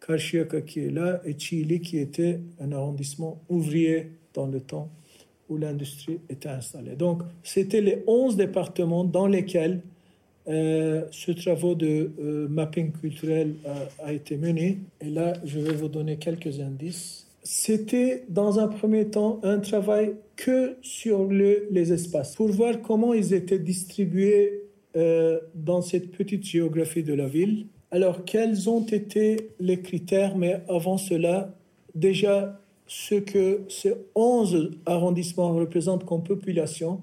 Karşıyaka qui est là et Chili qui était un arrondissement ouvrier dans le temps où l'industrie était installée. Donc, c'était les 11 départements dans lesquels euh, ce travail de euh, mapping culturel a, a, été mené. Et là, je vais vous donner quelques indices. C'était, dans un premier temps, un travail que sur le, les espaces, pour voir comment ils étaient distribués euh, dans cette petite géographie de la ville. Alors, quels ont été les critères? Mais avant cela, déjà, ce que ces 11 arrondissements représentent comme population.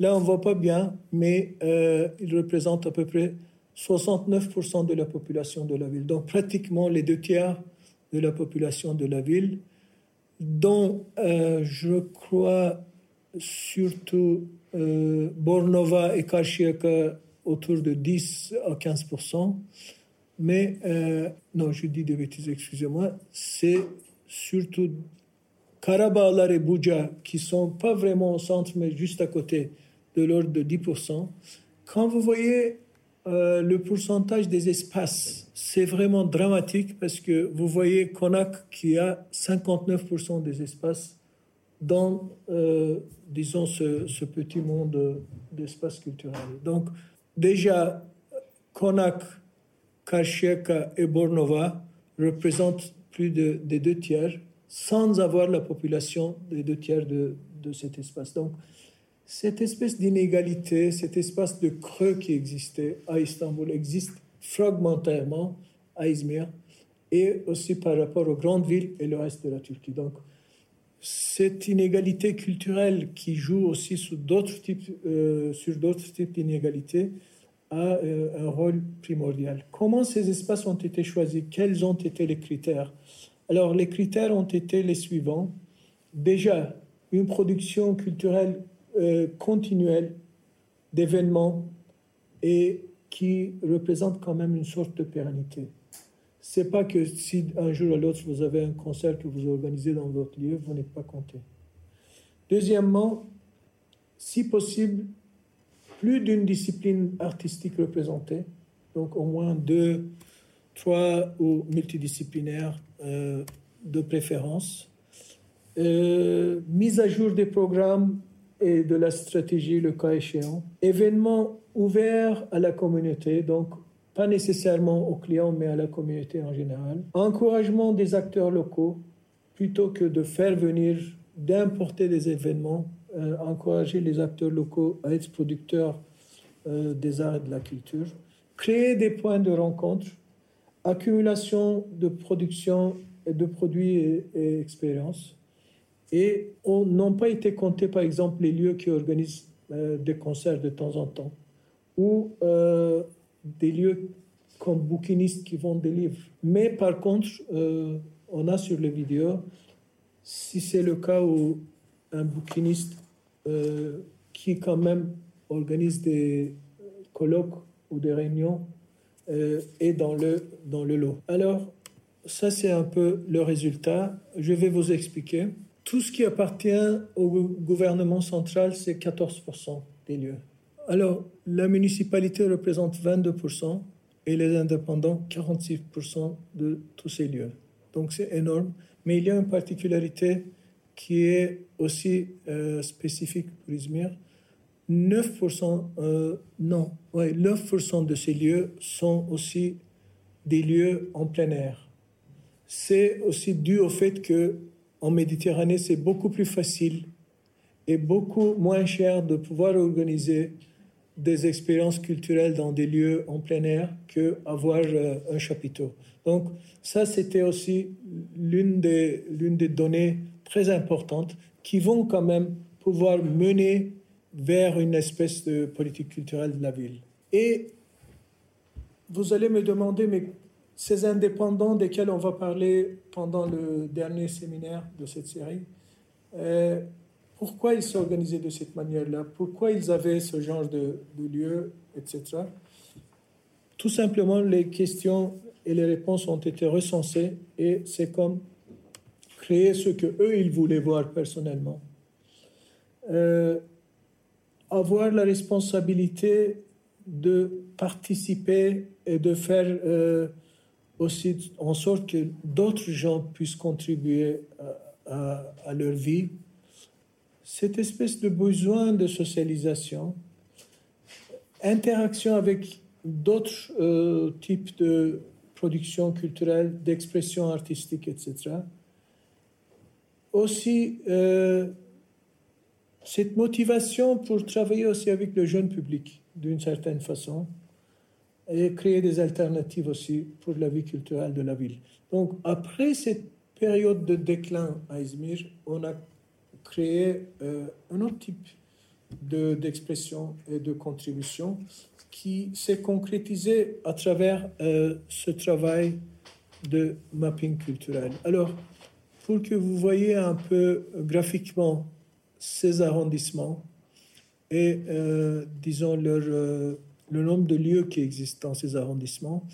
Là, on ne voit pas bien, mais euh, ils représentent à peu près 69% de la population de la ville. Donc, pratiquement les deux tiers de la population de la ville, dont euh, je crois surtout Bornova et Karşıyaka autour de 10 à 15%. Mais, euh, non, je dis des bêtises, excusez-moi, c'est surtout Karabağlar et Bouja, qui sont pas vraiment au centre, mais juste à côté, de l'ordre de 10%. Quand vous voyez euh, le pourcentage des espaces, c'est vraiment dramatique parce que vous voyez Konak qui a 59% des espaces dans, euh, disons, ce, ce, petit monde d'espace culturel. Donc, déjà, Konak, Karşıyaka et Bornova représentent plus de, des deux tiers sans avoir la population des deux tiers de, de cet espace. Donc, cette espèce d'inégalité, cet espace de creux qui existait à Istanbul existe fragmentairement à Izmir et aussi par rapport aux grandes villes et le reste de la Turquie. Donc, cette inégalité culturelle qui joue aussi sur d'autres types, euh, d'inégalités a euh, un rôle primordial. Comment ces espaces ont été choisis? Quels ont été les critères? Alors, les critères ont été les suivants. Déjà, une production culturelle euh, continuelle d'événements et qui représente quand même une sorte de pérennité. C'est pas que si un jour ou l'autre vous avez un concert que vous organisez dans votre lieu, vous n'êtes pas compté. Deuxièmement, si possible, plus d'une discipline artistique représentée, donc au moins deux, trois ou multidisciplinaires euh, de préférence, euh, mise à jour des programmes et de la stratégie le cas échéant, événements ouverts à la communauté, donc pas nécessairement aux clients mais à la communauté en général, encouragement des acteurs locaux plutôt que de faire venir, d'importer des événements, euh, encourager les acteurs locaux à être producteurs euh, des arts et de la culture, créer des points de rencontre accumulation de production et de produits et, et expériences. Et n'ont pas été comptés, par exemple, les lieux qui organisent euh, des concerts de temps en temps, ou des lieux comme bouquinistes qui vendent des livres. Mais par contre, euh, on a sur les vidéos, si c'est le cas où un bouquiniste euh, qui quand même organise des colloques ou des réunions euh, est dans le, dans le lot. Alors, ça c'est un peu le résultat. Je vais vous expliquer. Tout ce qui appartient au gouvernement central, c'est 14% des lieux. Alors, la municipalité représente 22% et les indépendants 46% de tous ces lieux. Donc c'est énorme. Mais il y a une particularité qui est aussi euh, spécifique pour Izmir, 9%, euh, non, ouais, 9% de ces lieux sont aussi des lieux en plein air. c'est aussi dû au fait que en Méditerranée, c'est beaucoup plus facile et beaucoup moins cher de pouvoir organiser des expériences culturelles dans des lieux en plein air qu'avoir euh, un chapiteau. Donc ça, c'était aussi l'une des, l'une des données très importantes qui vont quand même pouvoir mener vers une espèce de politique culturelle de la ville. Et vous allez me demander, mais ces indépendants desquels on va parler pendant le dernier séminaire de cette série, euh, pourquoi ils s'organisaient de cette manière-là, pourquoi ils avaient ce genre de, lieu, etc. Tout simplement, les questions et les réponses ont été recensées et c'est comme créer ce que eux ils voulaient voir personnellement. Euh, avoir la responsabilité de participer et de faire euh, aussi en sorte que d'autres gens puissent contribuer à, leur vie. Cette espèce de besoin de socialisation, interaction avec d'autres euh, types de production culturelle, d'expression artistique, etc. Aussi, euh, cette motivation pour travailler aussi avec le jeune public, d'une certaine façon, et créer des alternatives aussi pour la vie culturelle de la ville. Donc, après cette période de déclin à Izmir, on a créé euh, un autre type d'expression et de contribution qui s'est concrétisé à travers euh, ce travail de mapping culturel. Alors, pour que vous voyez un peu graphiquement ces arrondissements et, euh, disons, leur le nombre de lieux qui existent dans ces arrondissements.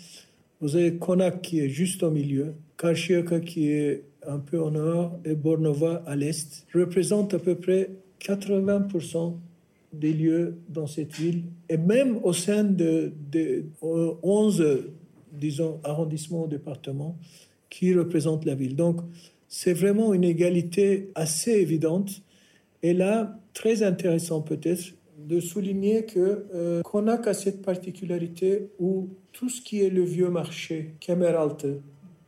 Vous avez Konak qui est juste au milieu, Karşıyaka qui est un peu au nord et Bornova à l'est, représentent à peu près 80% des lieux dans cette ville. Et même au sein de, de 11, disons, arrondissements ou départements qui représentent la ville. Donc, c'est vraiment une égalité assez évidente. Et là, très intéressant peut-être, de souligner que euh, Konak a cette particularité où tout ce qui est le vieux marché, Kemeralte,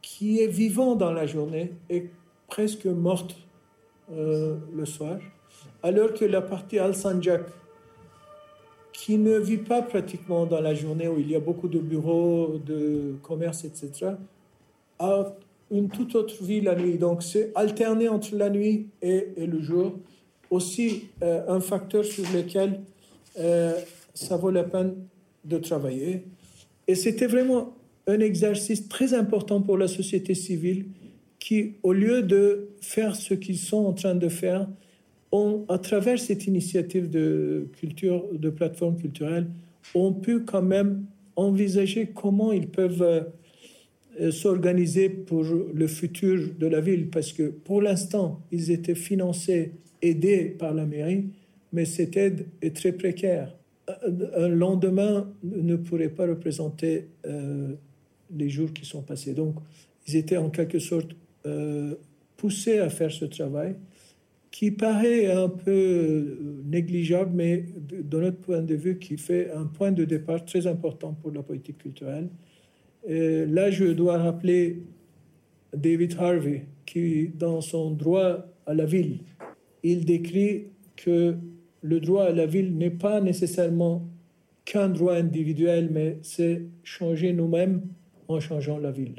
qui est vivant dans la journée, est presque morte euh, le soir, alors que la partie Al-Sanjak, qui ne vit pas pratiquement dans la journée où il y a beaucoup de bureaux, de commerce, etc., a une toute autre vie la nuit. Donc c'est alterné entre la nuit et, et le jour aussi euh, un facteur sur lequel euh, ça vaut la peine de travailler. Et c'était vraiment un exercice très important pour la société civile qui, au lieu de faire ce qu'ils sont en train de faire, ont, à travers cette initiative de culture, de plateforme culturelle, ont pu quand même envisager comment ils peuvent euh, s'organiser pour le futur de la ville, parce que pour l'instant, ils étaient financés, aidés par la mairie, mais cette aide est très précaire. Un lendemain ne pourrait pas représenter euh, les jours qui sont passés. Donc, ils étaient en quelque sorte euh, poussés à faire ce travail qui paraît un peu euh, négligeable, mais de notre point de vue, qui fait un point de départ très important pour la politique culturelle. Là, je dois rappeler David Harvey, qui, dans son droit à la ville, il décrit que le droit à la ville n'est pas nécessairement qu'un droit individuel, mais c'est changer nous-mêmes en changeant la ville.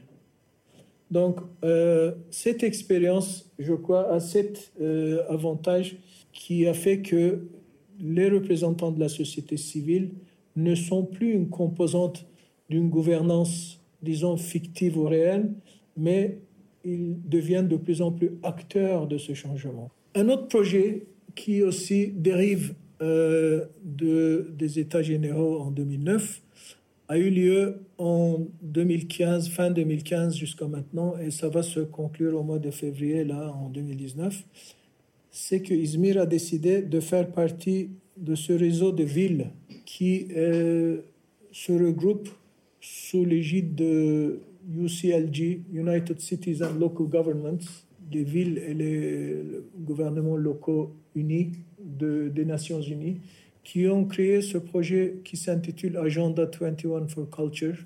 Donc, euh, cette expérience, je crois, a cet euh, avantage qui a fait que les représentants de la société civile ne sont plus une composante d'une gouvernance, disons, fictive ou réelle, mais ils deviennent de plus en plus acteurs de ce changement. Un autre projet qui aussi dérive euh, de, des États généraux en 2009, a eu lieu en 2015, fin 2015 jusqu'à maintenant, et ça va se conclure au mois de février, là, en 2019, c'est que Izmir a décidé de faire partie de ce réseau de villes qui euh, se regroupe sous l'égide de UCLG, United Cities and Local Governments, les villes et les gouvernements locaux unis de, des Nations Unies qui ont créé ce projet qui s'intitule Agenda 21 for Culture,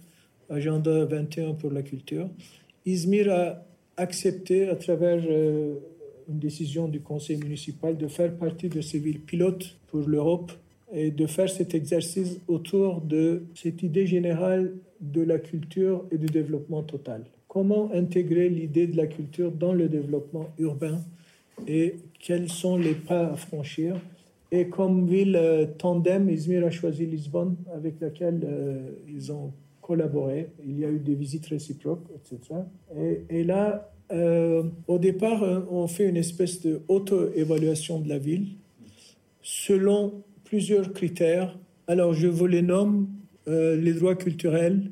Agenda 21 pour la culture. Izmir a accepté à travers une décision du conseil municipal de faire partie de ces villes pilotes pour l'Europe et de faire cet exercice autour de cette idée générale de la culture et du développement total. Comment intégrer l'idée de la culture dans le développement urbain et quels sont les pas à franchir. Et comme ville euh, tandem, Izmir a choisi Lisbonne avec laquelle euh, ils ont collaboré. Il y a eu des visites réciproques, etc. Et, là, euh, au départ, on fait une espèce de auto-évaluation de la ville selon plusieurs critères. Alors, je vous les nomme les droits culturels,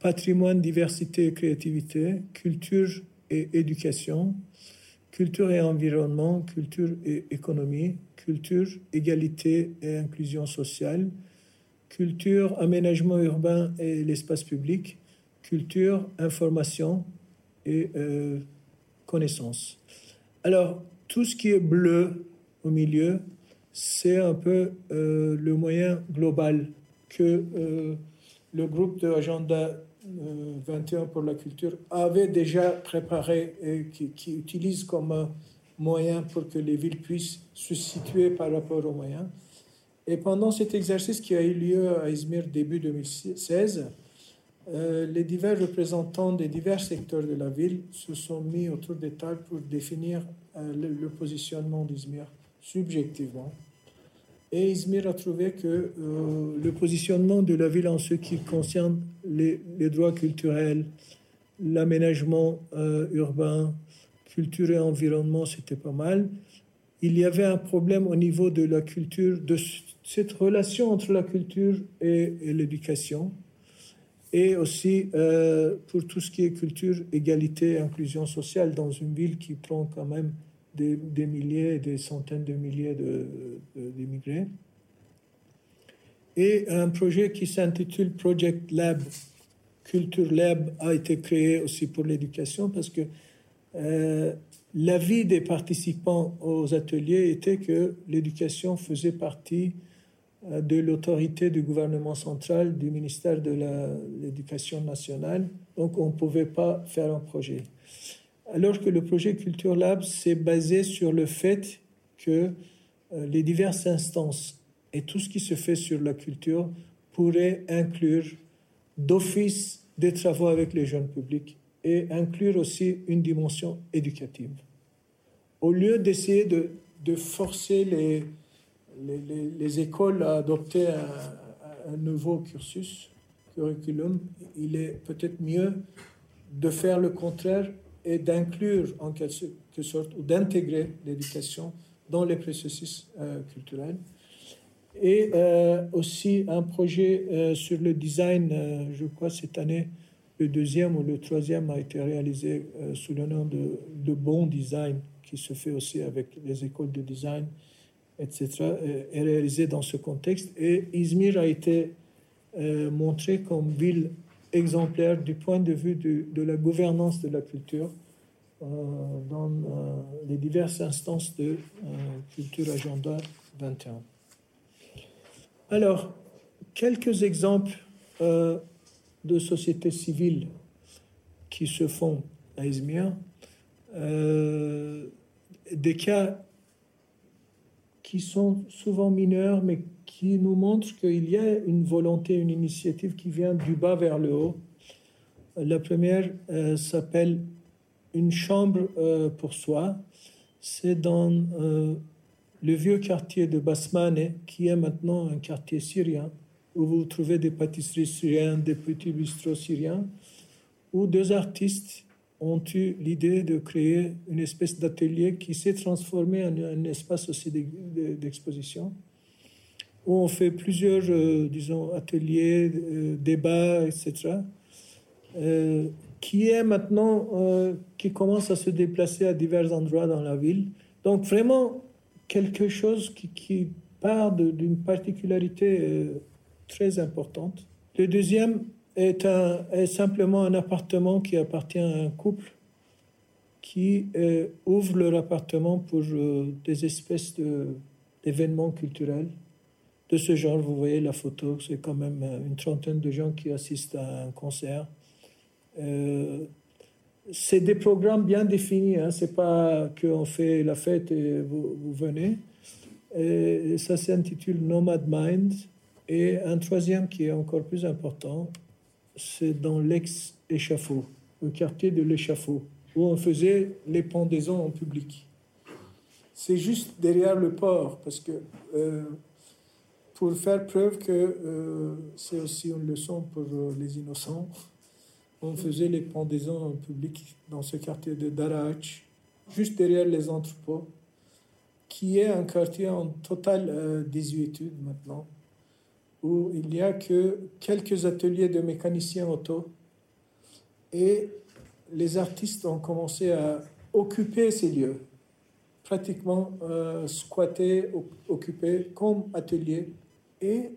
patrimoine, diversité et créativité, culture et éducation, culture et environnement, culture et économie, culture, égalité et inclusion sociale, culture, aménagement urbain et l'espace public, culture, information et euh, connaissance. Alors, tout ce qui est bleu au milieu, c'est un peu euh, le moyen global que euh, le groupe de Agenda 21 euh, pour la culture avait déjà préparé et qui, utilise comme moyen pour que les villes puissent se situer par rapport aux moyens. Et pendant cet exercice qui a eu lieu à Izmir début 2016, euh, les divers représentants des divers secteurs de la ville se sont mis autour des tables pour définir euh, le, positionnement d'Izmir subjectivement. Et Izmir a trouvé que euh, le positionnement de la ville en ce qui concerne les, droits culturels, l'aménagement euh, urbain, culture et environnement, c'était pas mal. Il y avait un problème au niveau de la culture, de cette relation entre la culture et, l'éducation, et aussi euh, pour tout ce qui est culture, égalité inclusion sociale dans une ville qui prend quand même des, milliers, des centaines de milliers d'immigrés. et un projet qui s'intitule Project Lab, Culture Lab, a été créé aussi pour l'éducation parce que euh, l'avis des participants aux ateliers était que l'éducation faisait partie euh, de l'autorité du gouvernement central, du ministère de l'Éducation nationale, donc on ne pouvait pas faire un projet alors que le projet Culture Lab s'est basé sur le fait que euh, les diverses instances et tout ce qui se fait sur la culture pourraient inclure d'office des travaux avec les jeunes publics et inclure aussi une dimension éducative. Au lieu d'essayer de, forcer les, les, écoles à adopter un, un nouveau cursus, curriculum, il est peut-être mieux de faire le contraire et d'inclure en quelque sorte ou d'intégrer l'éducation dans les processus euh, culturels. Et euh, aussi un projet euh, sur le design, je crois cette année, le deuxième ou le troisième a été réalisé sous le nom de, de Bon Design, qui se fait aussi avec les écoles de design, etc., est réalisé dans ce contexte. Et Izmir a été montré comme ville exemplaire du point de vue de, la gouvernance de la culture euh, dans euh, les diverses instances de euh, Culture Agenda 21. Alors, quelques exemples de sociétés civiles qui se font à Izmir, des cas qui sont souvent mineurs, mais qui nous montrent qu'il y a une volonté, une initiative qui vient du bas vers le haut. La première euh, s'appelle Une chambre euh, pour soi. C'est dans euh, le vieux quartier de Basmane, qui est maintenant un quartier syrien, où vous trouvez des pâtisseries syriennes, des petits bistrots syriens, où deux artistes ont eu l'idée de créer une espèce d'atelier qui s'est transformé en un espace aussi d'exposition, où on fait plusieurs, euh, disons, ateliers, euh, débats, etc., euh, qui est maintenant, qui commence à se déplacer à divers endroits dans la ville. Donc vraiment quelque chose qui, qui part d'une particularité très importante. Le deuxième, est, un, est simplement un appartement qui appartient à un couple qui euh, ouvre leur appartement pour euh, des espèces d'événements culturels de ce genre. Vous voyez la photo, c'est quand même euh, une trentaine de gens qui assistent à un concert. c'est des programmes bien définis. Hein. C'est pas qu'on fait la fête et vous, venez. Et ça s'intitule Nomad Mind. Et un troisième qui est encore plus important, c'est dans l'ex-échafaud, le quartier de l'échafaud, où on faisait les pendaisons en public. C'est juste derrière le port, parce que euh, pour faire preuve que euh, c'est aussi une leçon pour euh, les innocents, on faisait les pendaisons en public dans ce quartier de Darach, juste derrière les entrepôts, qui est un quartier en totale désuétude maintenant, où il n'y a que quelques ateliers de mécaniciens auto. Et les artistes ont commencé à occuper ces lieux, pratiquement euh, squatter, occuper comme ateliers. Et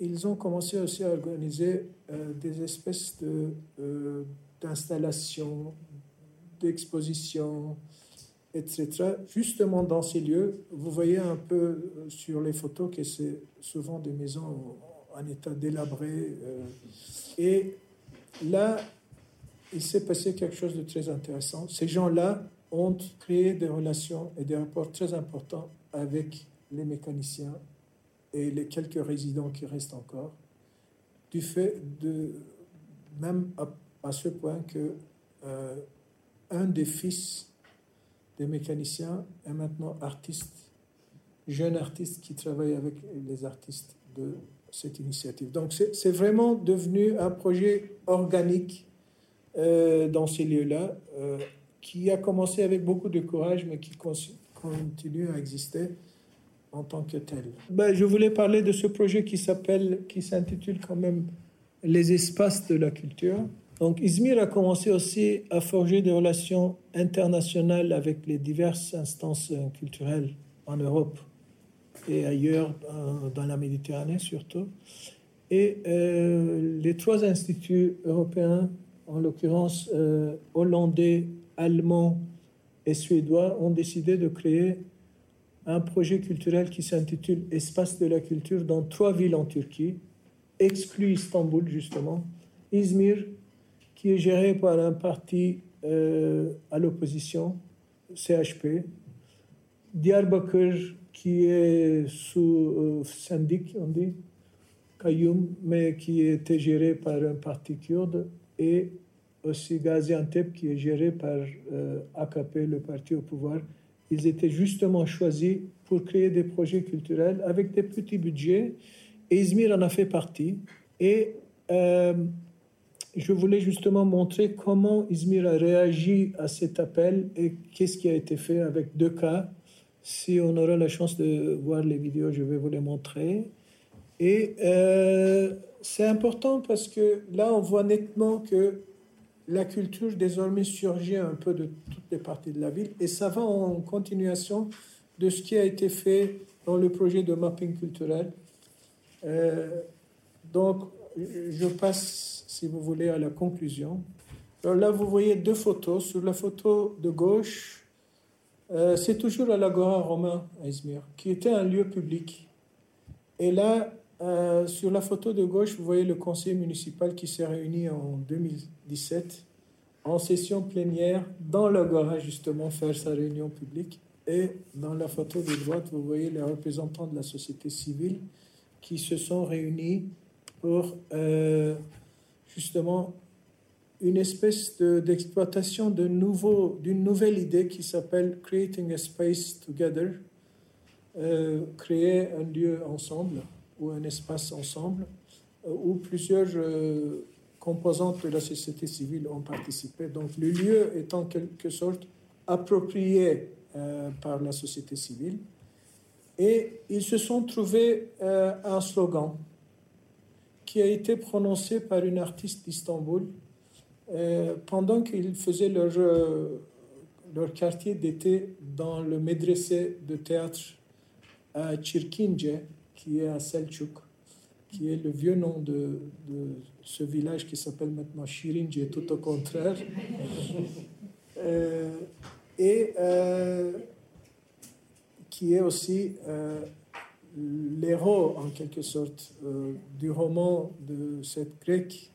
ils ont commencé aussi à organiser euh, des espèces de, euh, d'installations, d'expositions, etc. Justement dans ces lieux, vous voyez un peu euh, sur les photos que c'est souvent des maisons en état délabré. et là, il s'est passé quelque chose de très intéressant. Ces gens-là ont créé des relations et des rapports très importants avec les mécaniciens et les quelques résidents qui restent encore, du fait de, même à, ce point que euh, un des fils des mécaniciens est maintenant artiste, jeune artiste qui travaille avec les artistes de cette initiative. Donc c'est vraiment devenu un projet organique euh, dans ces lieux-là, euh, qui a commencé avec beaucoup de courage, mais qui continue à exister en tant que tel. Ben, je voulais parler de ce projet qui s'appelle, qui s'intitule quand même Les espaces de la culture. Donc Izmir a commencé aussi à forger des relations internationales avec les diverses instances culturelles en Europe et ailleurs dans la Méditerranée surtout. Et euh, les trois instituts européens, en l'occurrence euh, hollandais, allemand et suédois, ont décidé de créer un projet culturel qui s'intitule Espace de la culture dans trois villes en Turquie, exclu Istanbul justement, Izmir, qui est géré par un parti euh, à l'opposition, CHP, Diyarbakir, qui est sous euh, syndic, on dit, Kayoum, mais qui était géré par un parti kurde, et aussi Gaziantep, qui est géré par euh, AKP, le parti au pouvoir, ils étaient justement choisis pour créer des projets culturels avec des petits budgets. Et Izmir en a fait partie. Et euh, je voulais justement montrer comment Izmir a réagi à cet appel et qu'est-ce qui a été fait avec deux cas. Si on aura la chance de voir les vidéos, je vais vous les montrer. Et euh, c'est important parce que là, on voit nettement que la culture désormais surgit un peu de toutes les parties de la ville et ça va en continuation de ce qui a été fait dans le projet de mapping culturel. Euh, donc, je passe, si vous voulez, à la conclusion. Alors là, vous voyez deux photos. Sur la photo de gauche, euh, c'est toujours à l'Agora romain à Izmir, qui était un lieu public. Et là, euh, sur la photo de gauche, vous voyez le conseil municipal qui s'est réuni en 2017 en session plénière dans l'Agora, justement, faire sa réunion publique. Et dans la photo de droite, vous voyez les représentants de la société civile qui se sont réunis pour euh, justement une espèce d'exploitation de, d'une nouvelle idée qui s'appelle Creating a Space Together, euh, créer un lieu ensemble ou un espace ensemble, euh, où plusieurs composantes de la société civile ont participé. Donc le lieu est en quelque sorte approprié par la société civile. Et ils se sont trouvés un slogan qui a été prononcé par une artiste d'Istanbul pendant qu'ils faisaient leur, leur quartier d'été dans le médressé de théâtre à Çirkince, qui est à Selçuk, qui est le vieux nom de, ce village qui s'appelle maintenant Shirinje, tout au contraire. [LAUGHS] Euh, et euh, qui est aussi euh, l'héros, en quelque sorte, du roman de cette grecque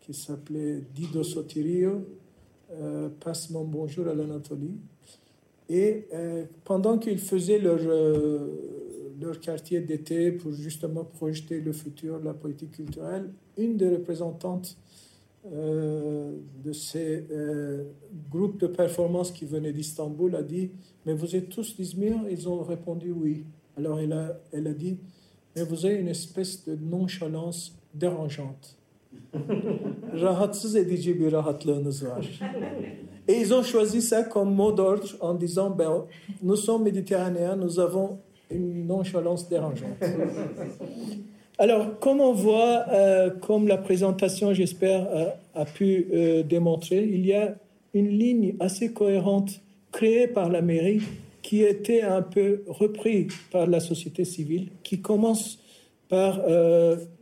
qui s'appelait Dido Sotirio, passe mon bonjour à l'Anatolie. Et pendant qu'ils faisaient leur, leur quartier d'été pour justement projeter le futur la politique culturelle, une des représentantes euh, de ces euh, groupes de performance qui venaient d'Istanbul a dit Mais vous êtes tous d'Izmir Ils ont répondu oui. Alors elle a, elle a dit Mais vous avez une espèce de nonchalance dérangeante. [LAUGHS] Et ils ont choisi ça comme mot d'ordre en disant ben, Nous sommes méditerranéens, nous avons une nonchalance dérangeante. [LAUGHS] Alors, comme on voit, euh, comme la présentation, j'espère, euh, a pu euh, démontrer, il y a une ligne assez cohérente créée par la mairie qui était un peu reprise par la société civile, qui commence par,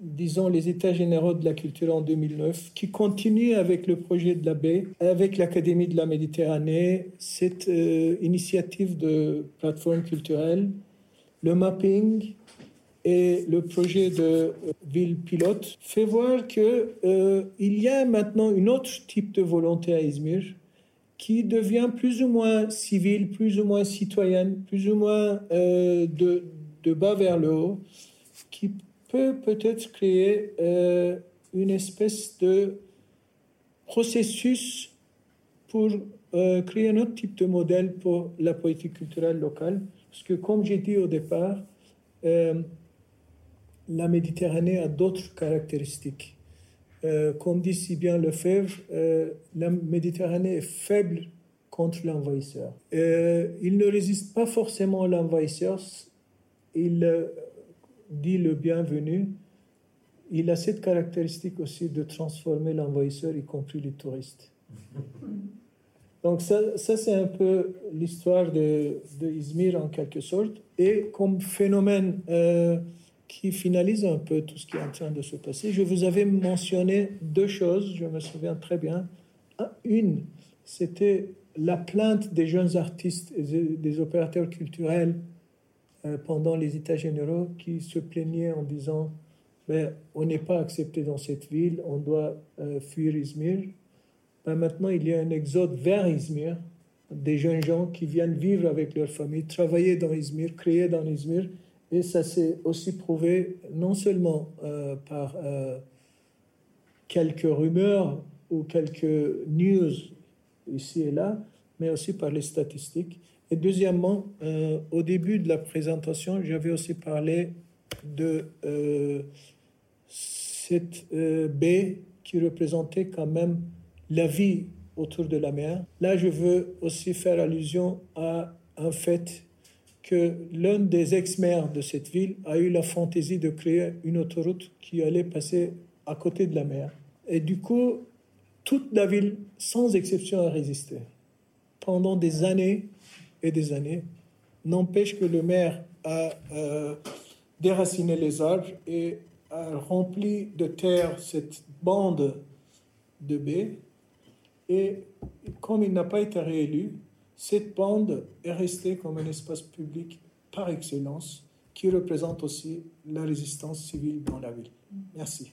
disons, les États généraux de la culture en 2009, qui continue avec le projet de la baie, avec l'Académie de la Méditerranée, cette initiative de plateforme culturelle, le mapping, et le projet de euh, ville pilote fait voir que euh, il y a maintenant un autre type de volonté à Izmir qui devient plus ou moins civile, plus ou moins citoyenne, plus ou moins euh, de, de, bas vers le haut, qui peut peut-être créer une espèce de processus pour créer un autre type de modèle pour la politique culturelle locale. Parce que comme j'ai dit au départ, la Méditerranée a d'autres caractéristiques. Euh, comme dit si bien Lefebvre, euh, la Méditerranée est faible contre l'envahisseur. Euh, il ne résiste pas forcément à l'envahisseur, il dit le bienvenu. Il a cette caractéristique aussi de transformer l'envahisseur, y compris les touristes. [LAUGHS] Donc ça, ça c'est un peu l'histoire de, de, Izmir en quelque sorte. Et comme phénomène qui finalise un peu tout ce qui est en train de se passer. Je vous avais mentionné deux choses, je me souviens très bien. Une, c'était la plainte des jeunes artistes et des opérateurs culturels euh, pendant les États généraux qui se plaignaient en disant ben, on n'est pas accepté dans cette ville, on doit euh, fuir Izmir. Ben, maintenant, il y a un exode vers Izmir, des jeunes gens qui viennent vivre avec leur famille, travailler dans Izmir, créer dans Izmir et ça s'est aussi prouvé non seulement euh, par euh, quelques rumeurs ou quelques news ici et là, mais aussi par les statistiques. Et deuxièmement, euh, au début de la présentation, j'avais aussi parlé de cette baie qui représentait quand même la vie autour de la mer. Là, je veux aussi faire allusion à un fait que l'un des ex-maires de cette ville a eu la fantaisie de créer une autoroute qui allait passer à côté de la mer. Et du coup, toute la ville, sans exception, a résisté. Pendant des années et des années, n'empêche que le maire a euh, déraciné les arbres et a rempli de terre cette bande de baies. Et comme il n'a pas été réélu, cette bande est restée comme un espace public par excellence qui représente aussi la résistance civile dans la ville. Merci.